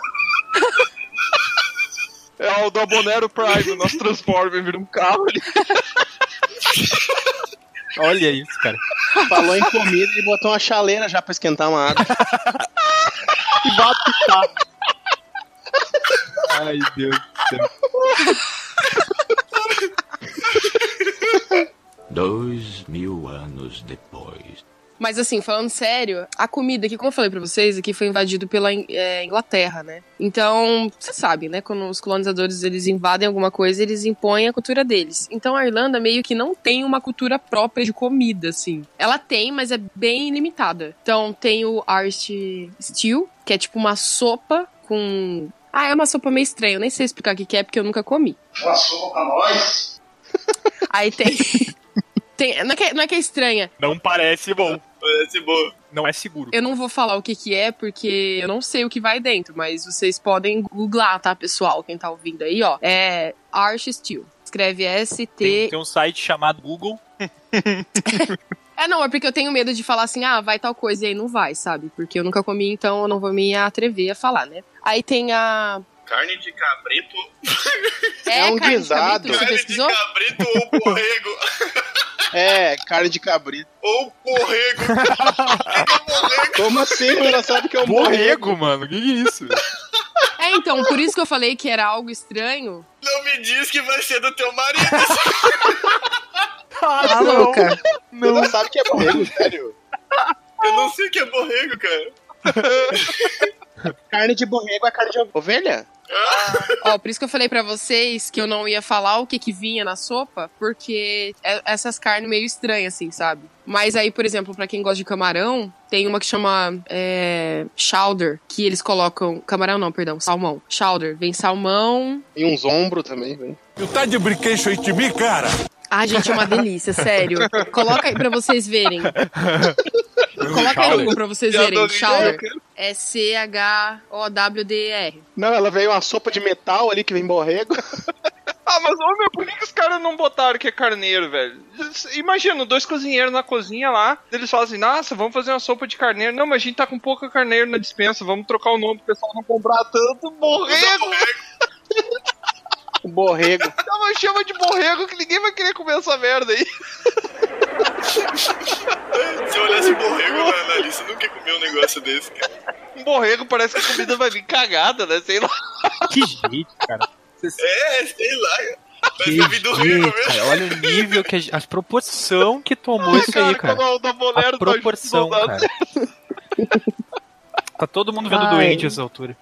É o do Abonero Prime, nós transforma e vira um carro ali. Olha isso, cara. Falou em comida e botou uma chaleira já pra esquentar uma água. E apitar. Ai, Deus do céu. Dois mil anos depois. Mas assim, falando sério, a comida aqui, como eu falei pra vocês, aqui foi invadido pela é, Inglaterra, né? Então, você sabe, né? Quando os colonizadores eles invadem alguma coisa, eles impõem a cultura deles. Então a Irlanda meio que não tem uma cultura própria de comida, assim. Ela tem, mas é bem limitada. Então tem o Irish Stew, que é tipo uma sopa com. Ah, é uma sopa meio estranha. Eu nem sei explicar o que que é, porque eu nunca comi. Uma sopa pra nós. Aí tem. tem não, é que, é- não é que é estranha. Não parece bom. Parece boa. Não é seguro. Eu não vou falar o que que é, porque eu não sei o que vai dentro, mas vocês podem googlar, tá, pessoal? Quem tá ouvindo aí, ó. É Arch Steel. Escreve Tem, S-T. tem um site chamado Google. É, não, é porque eu tenho medo de falar assim, ah, vai tal coisa e aí não vai, sabe? Porque eu nunca comi, então eu não vou me atrever a falar, né? Aí tem a. Carne de cabrito. É, um carne de guisado. cabrito, Você Carne de pesquisou? cabrito ou borrego. É, carne de cabrito. ou borrego. borrego. Como assim? Ela sabe que é um borrego. Borrego, mano. Que que é isso? É, então, por isso que eu falei que era algo estranho. Não me diz que vai ser do teu marido. Ah, Tá louca. Você não sabe que é borrego, sério. Eu não sei o que é borrego, cara. Carne de borrego é carne de ovelha? Ó, por isso que eu falei pra vocês que eu não ia falar o que que vinha na sopa, porque é essas carnes meio estranhas, assim, sabe? Mas aí, por exemplo, pra quem gosta de camarão, tem uma que chama é, chowder, que eles colocam... Camarão não, perdão, salmão. Chowder, vem salmão... E uns ombros também, velho. Tu tá de brinquedo aí de mim, cara? Ah, gente, é uma delícia, sério. Coloca aí pra vocês verem. Coloca aí no Google pra vocês verem. Chowder. Cara. É C-H-O-W-D-E-R. Não, ela veio uma sopa de metal ali que vem borrego. Ah, mas ô meu, por que, que os caras não botaram que é carneiro, velho? Imagina, dois cozinheiros na cozinha lá, eles falam assim, nossa, vamos fazer uma sopa de carneiro. Não, mas a gente tá com pouca carneiro na dispensa, vamos trocar o nome pro pessoal não comprar tanto borrego. Borrego. Chama, chama de borrego que ninguém vai querer comer essa merda aí. Se eu olhasse borrego na, na lista, eu nunca ia comer um negócio desse, cara. Um borrego parece que a comida vai vir cagada, né? Sei lá. Que jeito, cara. É, sei lá. Que jeito, mesmo. cara. Olha o nível que a, a proporção que tomou isso aí, cara. da Bolero A proporção, tá cara. Tá todo mundo vendo Ai. doente essa altura.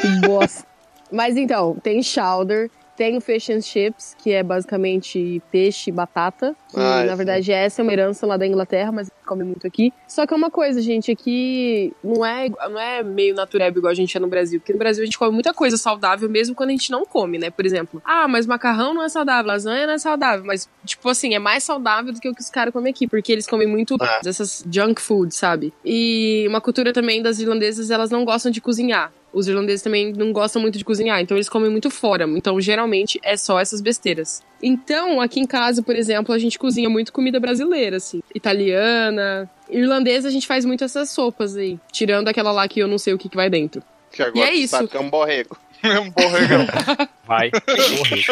Que bosta. Mas então, tem chowder, tem o fish and chips, que é basicamente peixe e batata. Que, Ah, na verdade, essa é uma herança lá da Inglaterra, mas come muito aqui. Só que é uma coisa, gente, aqui não é, não é meio natureba igual a gente é no Brasil. Porque no Brasil a gente come muita coisa saudável, mesmo quando a gente não come, né? Por exemplo, ah, mas macarrão não é saudável, lasanha não é saudável. Mas, tipo assim, é mais saudável do que o que os caras comem aqui, porque eles comem muito Ah. dessas junk food, sabe? E uma cultura também das irlandesas, elas não gostam de cozinhar. Os irlandeses também não gostam muito de cozinhar, então eles comem muito fora. Então, geralmente, é só essas besteiras. Então, aqui em casa, por exemplo, a gente cozinha muito comida brasileira, assim. Italiana. Irlandesa, a gente faz muito essas sopas aí. Tirando aquela lá que eu não sei o que, que vai dentro. Que agora E é tu isso. sabe que é um borrego. É um borregão. Vai. Morrer.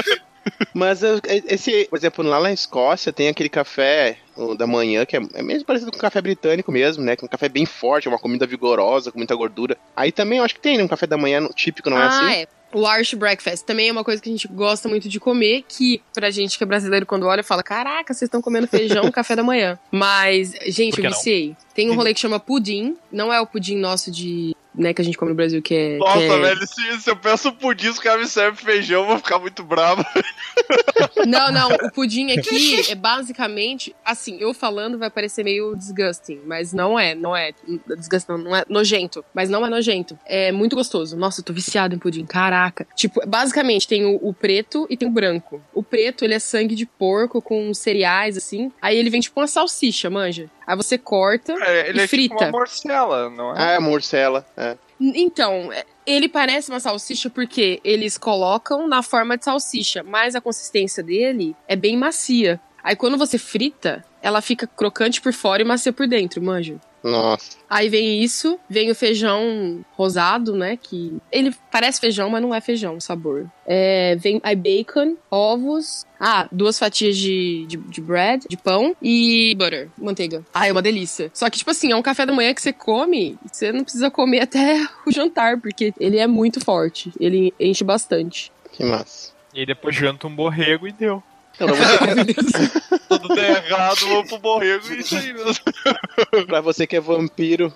Mas eu- esse, por exemplo, lá na Escócia tem aquele café da manhã, que é, é mesmo parecido com o café britânico mesmo, né? Que é um café bem forte, é uma comida vigorosa, com muita gordura. Aí também eu acho que tem né, um café da manhã típico, não é ah, assim? é. O Irish Breakfast também é uma coisa que a gente gosta muito de comer, que pra gente que é brasileiro, quando olha, fala: Caraca, vocês estão comendo feijão, café da manhã. Mas, gente, eu não? viciei. Tem um rolê que chama pudim, não é o pudim nosso de. Né, que a gente come no Brasil, que é. Nossa, que é- velho, se, se eu peço pudim, os caras me servem feijão, eu vou ficar muito bravo. Não, não, o pudim aqui é basicamente, assim, eu falando vai parecer meio disgusting, mas não é, não é disgusting, não, não é nojento, mas não é nojento. É muito gostoso. Nossa, eu tô viciado em pudim, caraca. Tipo, basicamente tem o, o preto e tem o branco. O preto, ele é sangue de porco com cereais, assim. Aí ele vem tipo uma salsicha, manja. Aí você corta É, ele e é tipo frita. uma morcela, não é? Ah, é morcela. É. Então, é, ele parece uma salsicha porque eles colocam na forma de salsicha, mas a consistência dele é bem macia. Aí quando você frita, ela fica crocante por fora e macia por dentro, manja. Nossa. Aí vem isso, vem o feijão rosado, né? Que ele parece feijão, mas não é feijão o sabor. É, vem aí bacon, ovos, ah, duas fatias de, de, de bread, de pão e butter, manteiga. Ah, é uma delícia. Só que, tipo assim, é um café da manhã que você come, você não precisa comer até o jantar, porque ele é muito forte. Ele enche bastante. Que massa. E aí depois janta um borrego e deu. Então, pra, você, Tudo der errado, vou pro borrego e isso aí mesmo. pra você que é vampiro,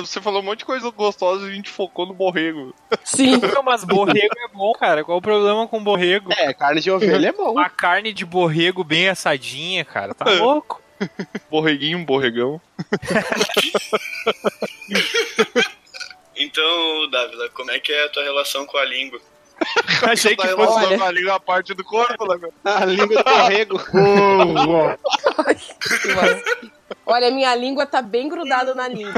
Você falou um monte de coisa gostosa e a gente focou no borrego. Sim. Não, mas borrego é bom, cara. Qual o problema com borrego? é, carne de ovelha é bom. Uma carne de borrego bem assadinha, cara. Tá louco? Borreguinho, borregão. Então, Dávila, como é que é a tua relação com a língua? Achei que fosse. com a língua a parte do corpo, né, meu? A língua do borrego. Olha, minha língua tá bem grudada na língua.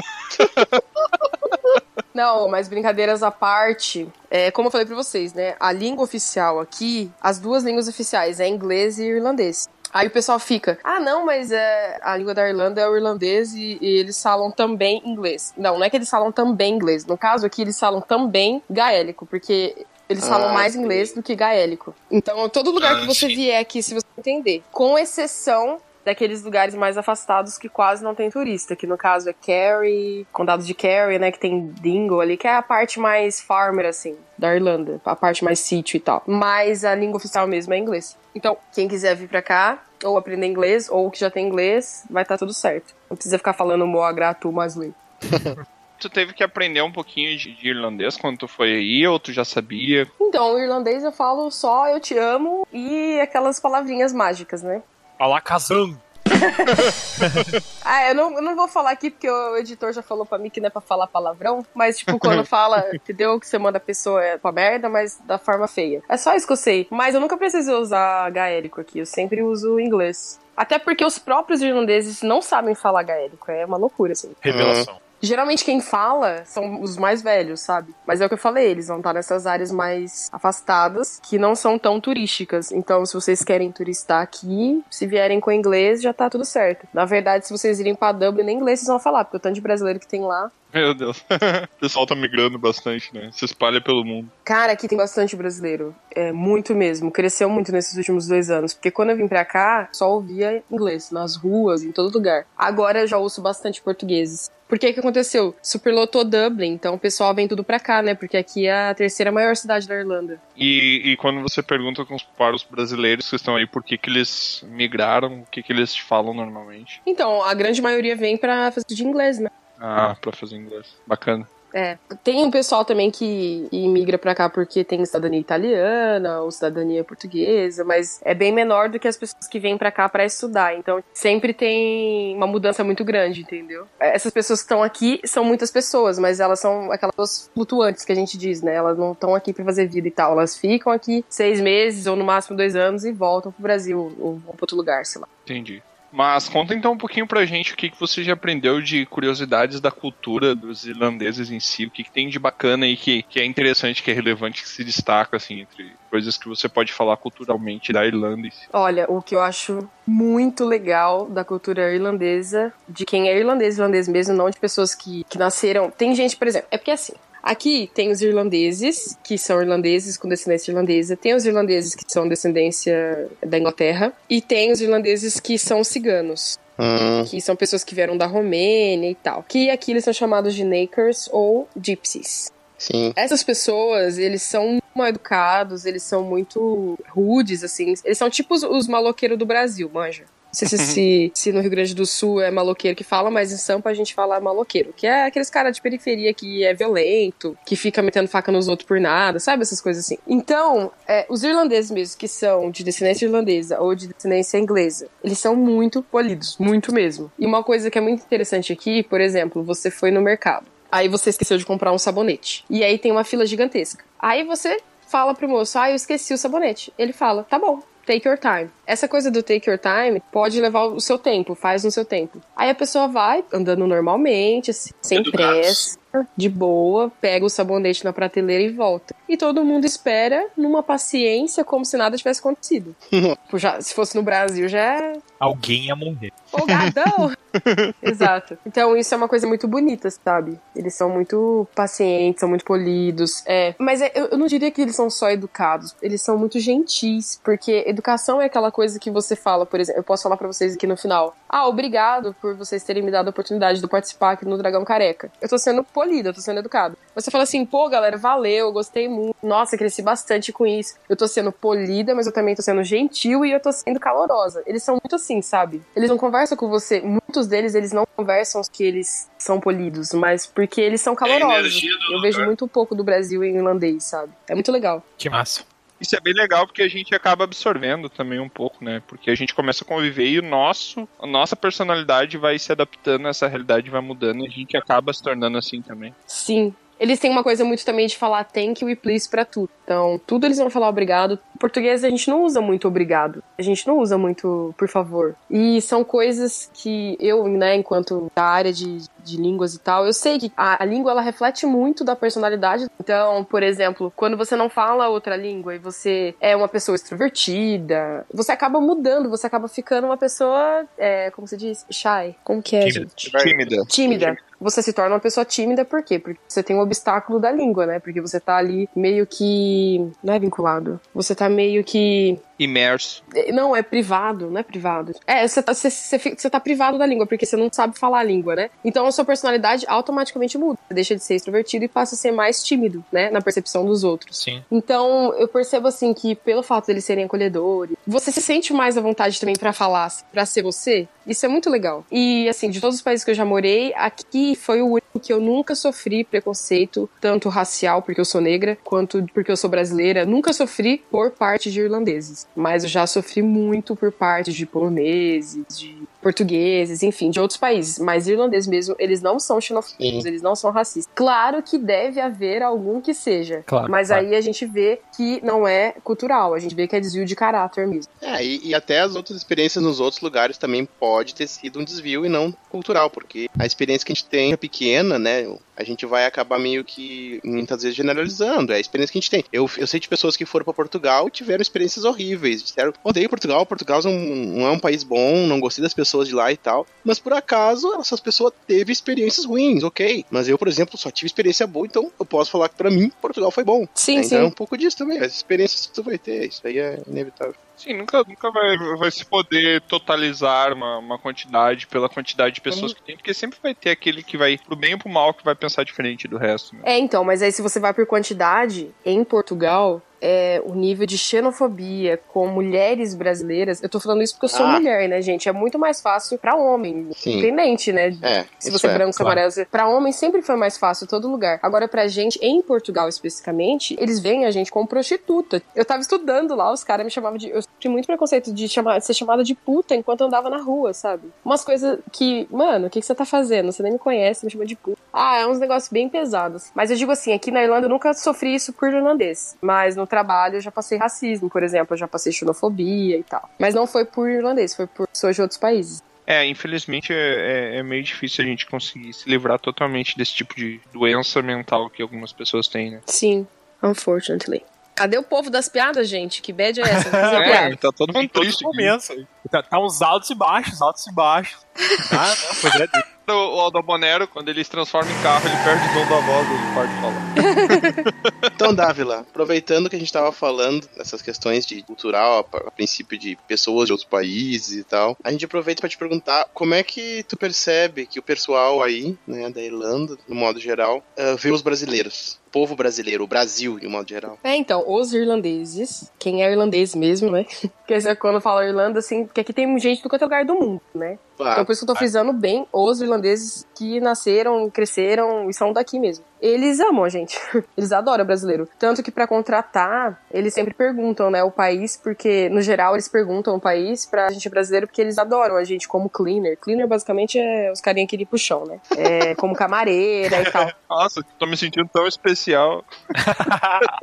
Não, mas brincadeiras à parte, é, como eu falei pra vocês, né? A língua oficial aqui, as duas línguas oficiais é inglês e irlandês. Aí o pessoal fica, ah, não, mas é, a língua da Irlanda é o irlandês e, e eles falam também inglês. Não, não é que eles falam também inglês. No caso aqui, eles falam também gaélico, porque eles falam Ah, mais sim. inglês do que gaélico. Então, todo lugar Ah, que você sim. vier aqui, se você entender, com exceção daqueles lugares mais afastados que quase não tem turista, que no caso é Kerry, condado de Kerry, né, que tem Dingle ali, que é a parte mais farmer, assim, da Irlanda, a parte mais sítio e tal. Mas a língua oficial mesmo é inglês. Então, quem quiser vir pra cá, ou aprender inglês, ou que já tem inglês, vai estar tudo certo. Não precisa ficar falando moa gratu masley. Tu teve que aprender um pouquinho de, de irlandês quando tu foi aí, ou tu já sabia? Então, o irlandês eu falo só eu te amo e aquelas palavrinhas mágicas, né? Alakazam. Ah, eu não, eu não vou falar aqui porque o editor já falou pra mim que não é pra falar palavrão, mas tipo, quando fala, entendeu? Que você manda a pessoa é pra merda, mas da forma feia. É só isso que eu sei. Mas eu nunca precisei usar gaélico aqui, eu sempre uso inglês. Até porque os próprios irlandeses não sabem falar gaélico, é uma loucura, assim. Revelação. Geralmente quem fala são os mais velhos, sabe? Mas é o que eu falei, eles vão estar nessas áreas mais afastadas, que não são tão turísticas. Então, se vocês querem turistar aqui, se vierem com inglês, já tá tudo certo. Na verdade, se vocês irem pra Dublin, nem inglês vocês vão falar, porque o tanto de brasileiro que tem lá. Meu Deus. o pessoal tá migrando bastante, né? Se espalha pelo mundo. Cara, aqui tem bastante brasileiro. É muito mesmo. Cresceu muito nesses últimos dois anos. Porque quando eu vim pra cá, só ouvia inglês, nas ruas, em todo lugar. Agora eu já ouço bastante portugueses. Por que que aconteceu? Superlotou Dublin, então o pessoal vem tudo pra cá, né? Porque aqui é a terceira maior cidade da Irlanda. E, e quando você pergunta com os, para os brasileiros que estão aí por que, que eles migraram, o que, que eles falam normalmente? Então, a grande maioria vem pra fazer de inglês, né? Ah, pra fazer inglês. Bacana. É. Tem um pessoal também que imigra pra cá porque tem cidadania italiana ou cidadania portuguesa, mas é bem menor do que as pessoas que vêm pra cá para estudar. Então sempre tem uma mudança muito grande, entendeu? Essas pessoas que estão aqui são muitas pessoas, mas elas são aquelas flutuantes que a gente diz, né? Elas não estão aqui para fazer vida e tal. Elas ficam aqui seis meses ou no máximo dois anos e voltam pro Brasil ou pra outro lugar, sei lá. Entendi. Mas conta então um pouquinho pra gente o que, que você já aprendeu de curiosidades da cultura dos irlandeses em si, o que, que tem de bacana aí que, que é interessante, que é relevante, que se destaca, assim, entre coisas que você pode falar culturalmente da Irlanda em si. Olha, o que eu acho muito legal da cultura irlandesa, de quem é irlandês, irlandês mesmo, não de pessoas que, que nasceram. Tem gente, por exemplo, é porque assim, Aqui tem os irlandeses, que são irlandeses com descendência irlandesa, tem os irlandeses que são descendência da Inglaterra, e tem os irlandeses que são ciganos. Hum. Que são pessoas que vieram da Romênia e tal. Que aqui eles são chamados de Nakers ou Gypsies. Sim. Essas pessoas, eles são mal educados, eles são muito rudes, assim. Eles são tipo os, os maloqueiros do Brasil, manja. Não sei se, se, se, no Rio Grande do Sul é maloqueiro que fala, mas em Sampa a gente fala maloqueiro, que é aqueles caras de periferia que é violento, que fica metendo faca nos outros por nada, sabe? Essas coisas assim. Então, é, os irlandeses mesmo, que são de descendência irlandesa ou de descendência inglesa, eles são muito polidos, muito mesmo. E uma coisa que é muito interessante aqui, por exemplo, você foi no mercado. Aí você esqueceu de comprar um sabonete. E aí tem uma fila gigantesca. Aí você fala pro moço, ah, eu esqueci o sabonete. Ele fala, tá bom, take your time. Essa coisa do take your time pode levar o seu tempo, faz no seu tempo. Aí a pessoa vai andando normalmente, assim, sem pressa, de boa, pega o sabonete na prateleira e volta. E todo mundo espera numa paciência como se nada tivesse acontecido. Tipo, já, se fosse no Brasil, já é Alguém ia morrer. folgadão. Exato. Então isso é uma coisa muito bonita, sabe? Eles são muito pacientes, são muito polidos. É. Mas é- eu, eu não diria que eles são só educados. Eles são muito gentis. Porque educação é aquela coisa que você fala, por exemplo. Eu posso falar pra vocês aqui no final. Ah, obrigado por vocês terem me dado a oportunidade de participar aqui no Dragão Careca. Eu tô sendo polida, eu tô sendo educado. Você fala assim, pô, galera, valeu, gostei muito. Nossa, cresci bastante com isso. Eu tô sendo polida, mas eu também tô sendo gentil e eu tô sendo calorosa. Eles são muito assim, sabe? Eles não conversam com você. Muitos deles, eles não conversam que eles são polidos, mas porque eles são calorosos. energia do Eu vejo muito pouco do Brasil em irlandês, sabe? É muito legal. Que massa. Isso é bem legal porque a gente acaba absorvendo também um pouco, né? Porque a gente começa a conviver e o nosso, a nossa personalidade vai se adaptando, essa realidade vai mudando e a gente acaba se tornando assim também. Sim. Eles têm uma coisa muito também de falar thank you e please pra tudo. Então, tudo eles vão falar obrigado. Em português a gente não usa muito obrigado. A gente não usa muito por favor. E são coisas que eu, né, enquanto da área de, de línguas e tal, eu sei que a, a língua ela reflete muito da personalidade. Então, por exemplo, quando você não fala outra língua e você é uma pessoa extrovertida, você acaba mudando, você acaba ficando uma pessoa, é, como se diz, shy. Como que é, Tímida. gente? Tímida. tímida. Você se torna uma pessoa tímida por quê? Porque você tem o obstáculo da língua, né? Porque você tá ali meio que. Não é vinculado. Você tá meio que. Imerso. Não, é privado, não é privado. É, você tá, você, tá privado da língua, porque você não sabe falar a língua, né? Então a sua personalidade automaticamente muda. Você deixa de ser extrovertido e passa a ser mais tímido, né? Na percepção dos outros. Sim. Então, eu percebo assim que pelo fato deles serem acolhedores, você se sente mais à vontade também pra falar, pra ser você. Isso é muito legal. E assim, de todos os países que eu já morei, aqui foi o único que eu nunca sofri preconceito, tanto racial, porque eu sou negra, quanto porque eu sou brasileira. Nunca sofri por parte de irlandeses, mas eu já sofri muito por parte de poloneses, de portugueses, enfim, de outros países. Mas irlandeses mesmo, eles não são xenofóbicos, Sim. eles não são racistas. Claro que deve haver algum que seja. Claro, mas claro. aí a gente vê que não é cultural, a gente vê que é desvio de caráter mesmo. É, e, e até as outras experiências nos outros lugares também pode ter sido um desvio e não cultural, porque a experiência que a gente tem é pequena, né? A gente vai acabar meio que muitas vezes generalizando. É a experiência que a gente tem. Eu, eu sei de pessoas que foram pra Portugal e tiveram experiências horríveis. Disseram, odeio Portugal, Portugal não, não é um país bom, não gostei das pessoas de lá e tal. Mas por acaso, essas pessoas teve experiências ruins, ok. Mas eu, por exemplo, só tive experiência boa, então eu posso falar que pra mim Portugal foi bom. Sim, então sim. é um pouco disso também. As experiências que tu vai ter, isso aí é inevitável. Sim, nunca, nunca vai, vai se poder totalizar uma, uma quantidade pela quantidade de pessoas que tem, porque sempre vai ter aquele que vai pro bem ou pro mal que vai pensar diferente do resto. Né? É, então, mas aí se você vai por quantidade, em Portugal, é, o nível de xenofobia com mulheres brasileiras, eu tô falando isso porque eu sou Ah. mulher, né, gente? É muito mais fácil pra homem, Sim. independente, né? É, Se você é branco, claro. amarelo, pra homem sempre foi mais fácil em todo lugar. Agora, pra gente, em Portugal especificamente, eles veem a gente como prostituta. Eu tava estudando lá, os caras me chamavam de. Eu tinha muito preconceito de, chamar, de ser chamada de puta enquanto eu andava na rua, sabe? Umas coisas que, mano, o que, que você tá fazendo? Você nem me conhece, me chama de puta. Ah, é uns negócios bem pesados. Mas eu digo assim, aqui na Irlanda eu nunca sofri isso por irlandês. Mas no trabalho eu já passei racismo, por exemplo, eu já passei xenofobia e tal. Mas não foi por irlandês, foi por pessoas de outros países. É, infelizmente é, é- é meio difícil a gente conseguir se livrar totalmente desse tipo de doença mental que algumas pessoas têm, né? Sim, unfortunately. Cadê o povo das piadas, gente? Que bad é essa? É, tá todo mundo triste. aí. Tá, tá uns altos e baixos, altos e baixos. Ah, não, pois é. O, o Aldo Bonero, quando ele se transforma em carro, ele perde o dom da voz, ele pode falar. Então, Dávila, aproveitando que a gente tava falando dessas questões de cultural, a, a princípio de pessoas de outros países e tal, a gente aproveita pra te perguntar como é que tu percebe que o pessoal aí, né, da Irlanda, no modo geral, ah, vê os brasileiros, povo brasileiro, o Brasil, de um modo geral. É, então, os irlandeses, quem é irlandês mesmo, né? Porque você- quando fala Irlanda, assim, porque aqui tem gente do quanto é lugar do mundo, né? Claro. Então por isso que eu tô frisando bem os irlandeses que nasceram, cresceram e são daqui mesmo. Eles amam a gente. Eles adoram brasileiro. Tanto que pra contratar, eles sempre perguntam, né, o país, porque no geral eles perguntam o país pra gente brasileiro porque eles adoram a gente como cleaner. Cleaner basicamente é os carinha que limpam o chão, né? É, como camareira e tal. Nossa, tô me sentindo tão especial.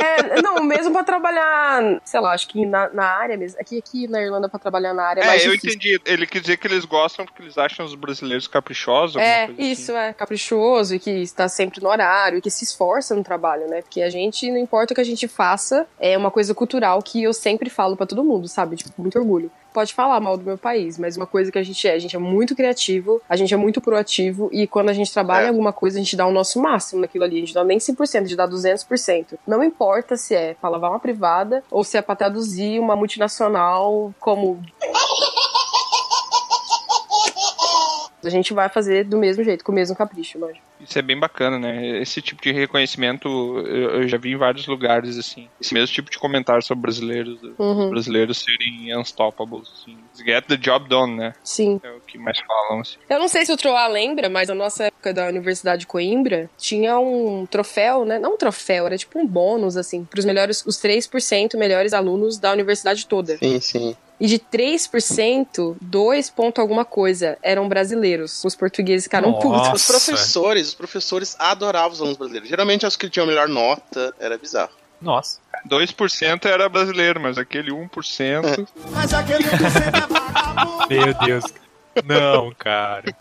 É, não, mesmo pra trabalhar, sei lá, acho que na, na área mesmo. Aqui, aqui na Irlanda pra trabalhar na área é, É, eu difícil. entendi. Ele quis dizer que eles gostam porque eles acham os brasileiros caprichosos. É, assim. isso, é. Caprichoso e que está sempre no horário e que se esforça no trabalho, né? Porque a gente, não importa o que a gente faça, é uma coisa cultural que eu sempre falo pra todo mundo, sabe? Tipo, muito orgulho. Pode falar mal do meu país, mas uma coisa que a gente é, a gente é muito criativo, a gente é muito proativo e quando a gente trabalha É. em alguma coisa, a gente dá o nosso máximo naquilo ali. A gente dá nem 100%, a gente dá 200%. Não importa se é pra lavar uma privada ou se é pra traduzir uma multinacional como a gente vai fazer do mesmo jeito, com o mesmo capricho, lógico. Isso é bem bacana, né? Esse tipo de reconhecimento eu, eu já vi em vários lugares, assim. Esse mesmo tipo de comentário sobre brasileiros, Uhum. brasileiros serem unstoppables, assim. Get the job done, né? Sim. É o que mais falam, assim. Eu não sei se o Troá lembra, mas na nossa época da Universidade de Coimbra tinha um troféu, né? Não um troféu, era tipo um bônus, assim, pros melhores, os 3% melhores alunos da universidade toda. Sim, sim. E de 3%, 2 ponto alguma coisa eram brasileiros. Os portugueses ficaram Nossa. putos. Os professores, os professores adoravam os alunos brasileiros. Geralmente os que tinham a melhor nota, era bizarro. Nossa. 2% era brasileiro, mas aquele 1%. Meu Deus. Não, cara.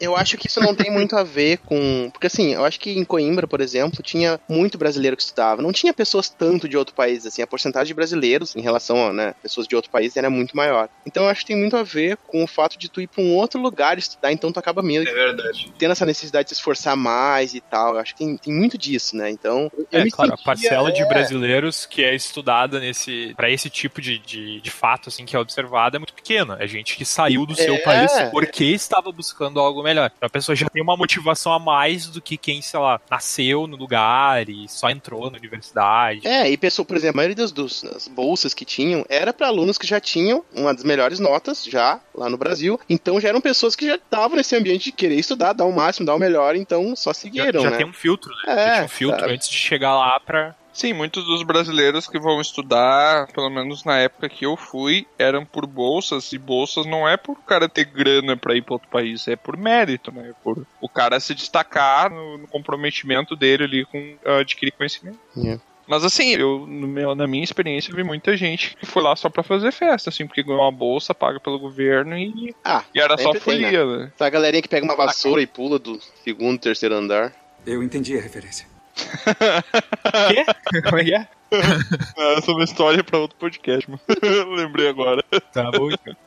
Eu acho que isso não tem muito a ver com. Porque assim, eu acho que em Coimbra, por exemplo, tinha muito brasileiro que estudava. Não tinha pessoas tanto de outro país, assim. A porcentagem de brasileiros em relação a né, pessoas de outro país era muito maior. Então eu acho que tem muito a ver com o fato de tu ir pra um outro lugar estudar, então tu acaba mesmo É verdade. tendo essa necessidade de se esforçar mais e tal. Eu acho que tem, tem muito disso, né? Então. eu É, me claro, a sentia- parcela de é, brasileiros que é estudada nesse para esse tipo de, de, de fato assim que é observado é muito pequena. É gente que saiu do seu É. porque estava buscando algo melhor. Então a pessoa já tem uma motivação a mais do que quem, sei lá, nasceu no lugar e só entrou na universidade. É, e pessoa, por exemplo, a maioria das, das bolsas que tinham era para alunos que já tinham uma das melhores notas já lá no Brasil. Então já eram pessoas que já estavam nesse ambiente de querer estudar, dar o máximo, dar o melhor, então só Já, seguiram, já né? tem um filtro, né? É, já tinha um filtro sabe. antes de chegar lá pra. Sim, muitos dos brasileiros que vão estudar, pelo menos na época que eu fui, eram por bolsas, e bolsas não é por o cara ter grana pra ir pra outro país, é por mérito, né? É por o cara se destacar no, no comprometimento dele ali com uh, adquirir conhecimento. É. Mas assim, eu no meu- na minha experiência vi muita gente que foi lá só pra fazer festa, assim, porque ganhou uma bolsa paga pelo governo e, Ah, e era só sempre tem, folia, né? Essa galerinha que pega uma vassoura e pula do segundo, terceiro andar. Eu entendi a referência. Quê? Como é que é? Ah, Essa é uma história pra outro podcast, mano. Lembrei agora. Tá bom, então.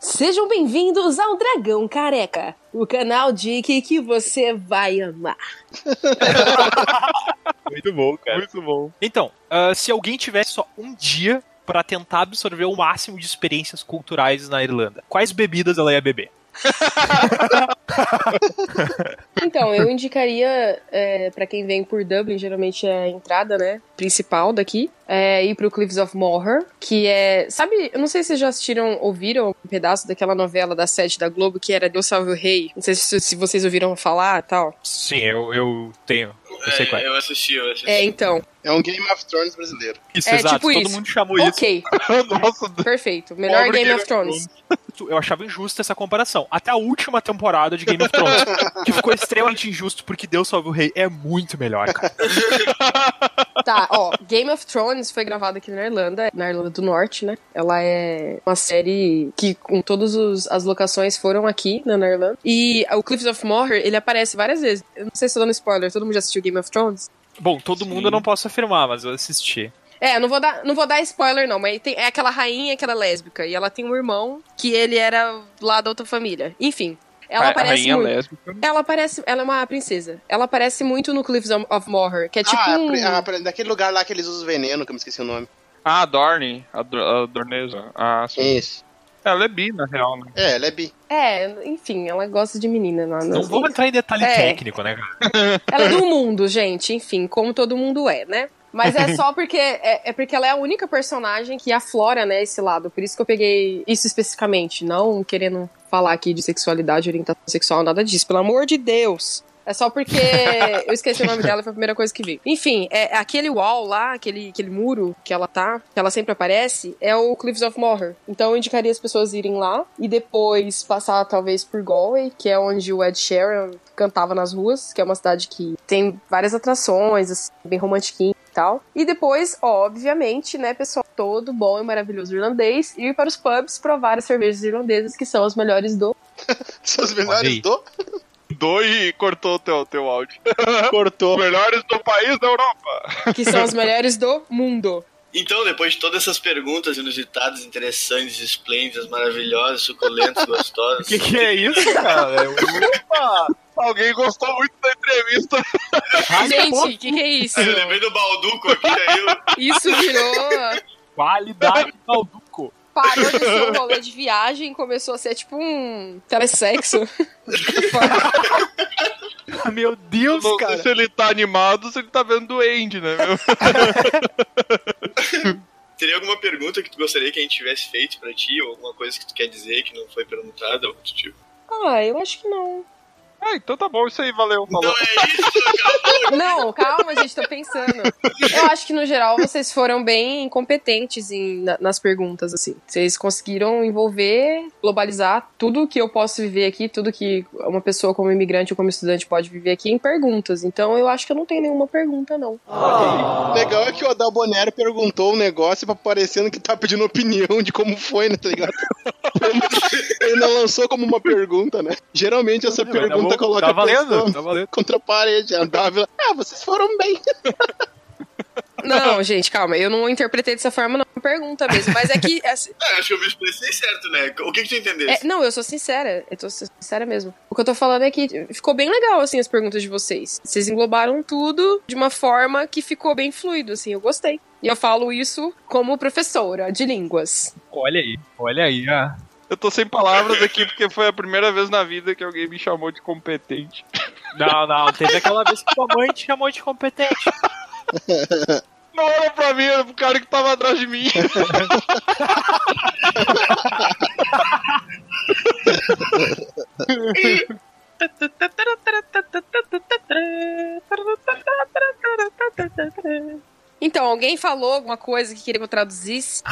Sejam bem-vindos ao Dragão Careca, o canal Dick que você vai amar. Muito bom, cara. Muito bom. Então, ah, se alguém tivesse só um dia pra tentar absorver o máximo de experiências culturais na Irlanda, quais bebidas ela ia beber? Então, eu indicaria é, para quem vem por Dublin, geralmente é a entrada, né, principal daqui, é ir pro Cliffs of Moher, que é, sabe, eu não sei se vocês já assistiram, ouviram um pedaço daquela novela da sete da Globo que era Deus Salve o Rei. Não sei se, se vocês ouviram falar, tal. Sim, eu, eu tenho. Eu sei qual é. eu assisti, eu assisti. É, então. É um Game of Thrones brasileiro. Isso, é exato. tipo Todo isso. mundo chamou isso. Ok, Nossa, perfeito. Melhor Game Game of Thrones. Eu achava injusta essa comparação. Até a última temporada de Game of Thrones, que ficou extremamente injusto porque Deus Salve o Rei é muito melhor, cara. Tá, ó, Game of Thrones foi gravado aqui na Irlanda, na Irlanda do Norte, né? Ela é uma série que com todas os- as locações foram aqui né, na Irlanda. E o Cliffs of Moher, ele aparece várias vezes. Eu não sei se tô dando spoiler, todo mundo já assistiu Game of Thrones? Bom, todo mundo eu não posso afirmar, mas eu assisti. É, não vou dar, não vou dar spoiler não, mas tem, é aquela rainha que era lésbica e ela tem um irmão que ele era lá da outra família. Enfim, ela a aparece rainha muito. lésbica. Ela aparece, ela é uma princesa. Ela aparece muito no Cliffs of- Moher, que é tipo ah, um... ah, daquele lugar lá que eles usam veneno, que eu me esqueci o nome. Ah, a Dorne, a, Dor- a Dorneza. Ah, sim. Isso. Ela é bi, na real, né? É, ela é bi. É, enfim, ela gosta de menina. Não, Não vamos entrar em detalhe É. técnico, né, cara? Ela é do mundo, gente, enfim, como todo mundo é, né? Mas é só porque é, é porque ela é a única personagem que aflora, né, esse lado. Por isso que eu peguei isso especificamente, não querendo falar aqui de sexualidade, orientação sexual, nada disso, pelo amor de Deus. É só porque eu esqueci o nome dela, foi a primeira coisa que vi. Enfim, é aquele wall lá, aquele, aquele muro que ela tá, que ela sempre aparece, é o Cliffs of Moher. Então eu indicaria as pessoas irem lá e depois passar talvez por Galway, que é onde o Ed Sheeran cantava nas ruas, que é uma cidade que tem várias atrações, assim, bem romantiquinho e tal. E depois, obviamente, né, pessoal todo bom e maravilhoso irlandês, ir para os pubs provar as cervejas irlandesas, que são as melhores do São Olha melhores do. Do e cortou o teu, teu áudio. Cortou. Melhores do país da Europa. que são as melhores do mundo. Então, depois de todas essas perguntas inusitadas, interessantes, esplêndidas, maravilhosas, suculentas, O gostosas. que, que é isso, cara? Opa! Alguém gostou muito da entrevista. Gente, o que, que é isso? Eu lembrei do Balduco aqui, aí eu... Isso virou. Qualidade Balduco. Parou de ser um rolê de viagem, começou a ser tipo um telesexo. Meu Deus, Não cara. se ele tá animado se ele tá vendo duende, né, meu? Teria alguma pergunta que tu gostaria que a gente tivesse feito pra ti, ou alguma coisa que tu quer dizer que não foi perguntada, ou do tipo? Ah, eu acho que não. Ah, então tá bom, isso aí, valeu, falou. Então é isso! Não, calma, gente, tô pensando. Eu acho que no geral vocês foram bem competentes em- na- nas perguntas, assim. Vocês conseguiram envolver, globalizar tudo que eu posso viver aqui, tudo que uma pessoa como imigrante ou como estudante pode viver aqui em perguntas. Então eu acho que eu não tenho nenhuma pergunta, não. Legal é que o Adal Bonero perguntou um negócio pra parecendo que tá pedindo opinião de como foi, né, tá ligado? Ele não lançou como uma pergunta, né? Geralmente essa pergunta coloca Tá a pessoa valendo, tá valendo. contra a parede. A Dávila, ah, vocês foram bem. Não, gente, calma, eu não interpretei dessa forma, não. Pergunta mesmo. Mas é que. assim, Ah, acho que eu me expressei certo, né? O que que tu entendesse? É, não, eu sou sincera. Eu tô sincera mesmo. O que eu tô falando é que ficou bem legal, assim, as perguntas de vocês. Vocês englobaram tudo de uma forma que ficou bem fluido, assim, eu gostei. E eu falo isso como professora de línguas. Olha aí, olha aí, ah. Eu tô sem palavras aqui porque foi a primeira vez na vida que alguém me chamou de competente. Não, não, teve aquela vez que tua mãe te chamou de competente. Não olha pra mim, era pro cara que tava atrás de mim. Então, alguém falou alguma coisa que queria que eu traduzisse?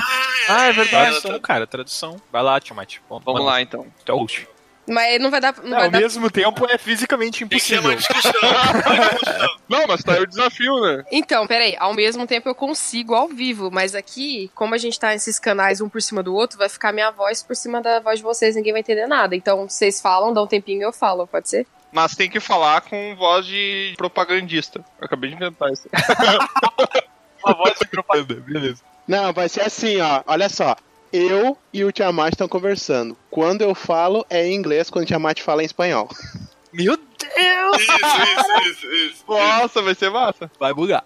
Ah, é verdade. É, Tradução, cara, tradução. Vai lá, Tiamat. Bom, Vamos lá então. Tu é o host. Mas não vai dar. Não Não, vai ao dar... mesmo tempo é fisicamente impossível. discussão. Não, mas tá aí o desafio, né? Então, peraí, ao mesmo tempo eu consigo ao vivo, mas aqui, como a gente tá nesses canais um por cima do outro, vai ficar minha voz por cima da voz de vocês, ninguém vai entender nada. Então, vocês falam, dá um tempinho e eu falo, pode ser? Mas tem que falar com voz de propagandista. Eu acabei de inventar isso. Uma voz propaganda, beleza. Não, vai ser assim, ó. Olha só. Eu e o Tiamat estão conversando. Quando eu falo é em inglês, quando o Tiamat fala é em espanhol. Meu Deus! Isso, isso, isso, isso. Nossa, vai ser massa. Vai bugar.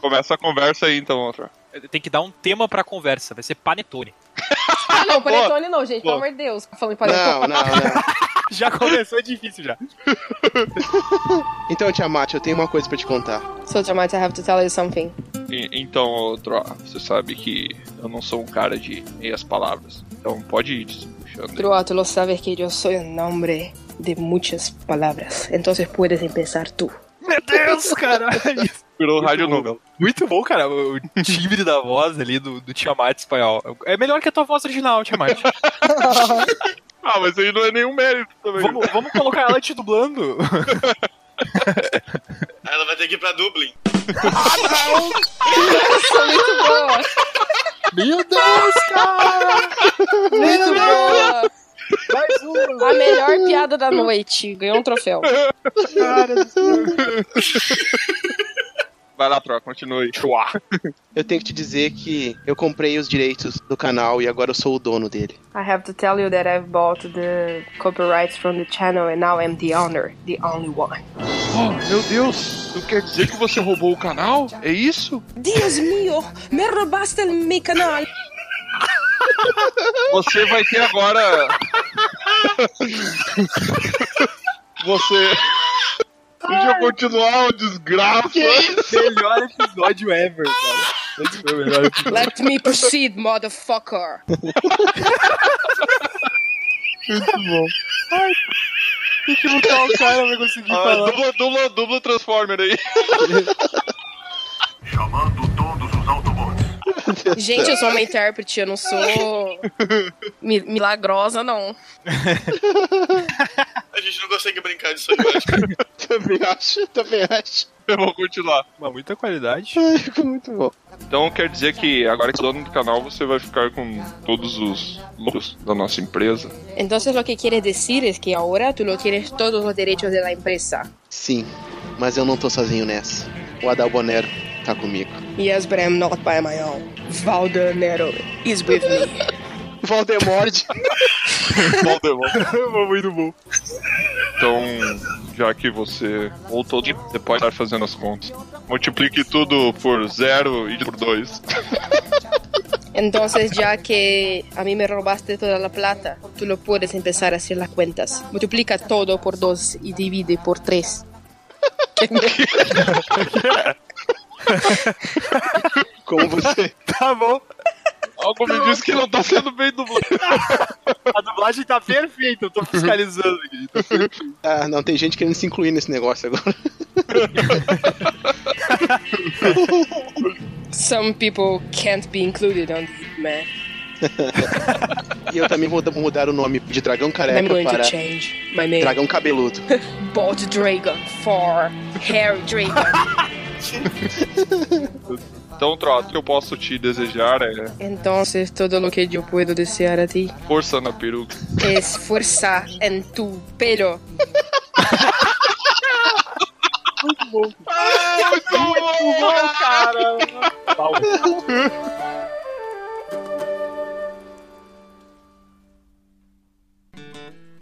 Começa a conversa aí então, outra. Tem que dar um tema pra conversa, vai ser panetone. Ah, não, panetone não, gente, pelo amor de Deus. Falando em panetone. Não, não, não. Já começou difícil já. Então, Tiamat, eu tenho uma coisa pra te contar. So, Tiamat, I have to tell you something. E- então, outro, você sabe que eu não sou um cara de meias palavras. Então pode ir se puxando. Troa, tú lo sabes que yo soy un hombre de muchas palabras. Entonces puedes empezar tú. Meu Deus, caralho. Virou Muito rádio bom. novela. Muito bom, cara. O timbre da voz ali do, do Tiamat espanhol. É melhor que a tua voz original, Tiamat. Ah, mas aí não é nenhum mérito também. vamos, vamos colocar ela te dublando. Aí ela vai ter que ir pra Dublin. Nossa, muito boa! Meu Deus, cara! Muito boa! Mais uma. A melhor piada da noite. Ganhou um troféu. Vai lá, Troa, continue. Eu tenho que te dizer que eu comprei os direitos do canal e agora eu sou o dono dele. I have to tell you that I've bought the copyrights from the channel and now I'm the owner, the only one. Oh, meu Deus! Tu quer dizer que você roubou o canal? É isso? Dios mío, me robaste mi canal. Você vai ter agora. você. Deixa eu continuar, desgraça! Melhor episódio ever, cara. Esse foi o melhor episódio. Let me proceed, motherfucker. Tem que lutar o cara pra conseguir Ah, falar. dupla, dupla, dupla Transformer aí. Gente, eu sou uma intérprete, eu não sou mi- milagrosa, não. A gente não consegue brincar disso aí, eu acho. Também acho, também acho. Eu vou continuar. Mas muita qualidade. Ai, ficou muito bom. Então quer dizer que agora que é dono do canal, você vai ficar com todos os lucros da nossa empresa. Entonces lo que quieres decir es que ahora tú no tienes todos los derechos de la empresa. Sim, mas eu não tô sozinho nessa. O Adal Bonero tá comigo. Yes, but I'm not by my own. Valdanero is with me. Voldemort. Muito bom. Então, já que você voltou, você pode estar fazendo as contas. Multiplique tudo por zero e por dois. Entonces, ya que a mí me robaste toda la plata, tú lo puedes empezar a hacer las cuentas. Multiplica todo por dos y divide por tres. Como você. Tá bom. Algo me diz que não tá sendo bem dublado. A dublagem tá perfeita, eu tô fiscalizando aqui. Ah, não, tem gente querendo se incluir nesse negócio agora. Some people can't be included on the man. E eu também vou mudar o nome de Dragão I'm Careca going para to change my name. Dragão Cabeludo. Bald Dragon for Harry Dragon. Então, Trota, o que eu posso te desejar é Entonces, todo lo que yo puedo desear a ti força na peruca. es fuerza en tu pelo. Muito bom, cara!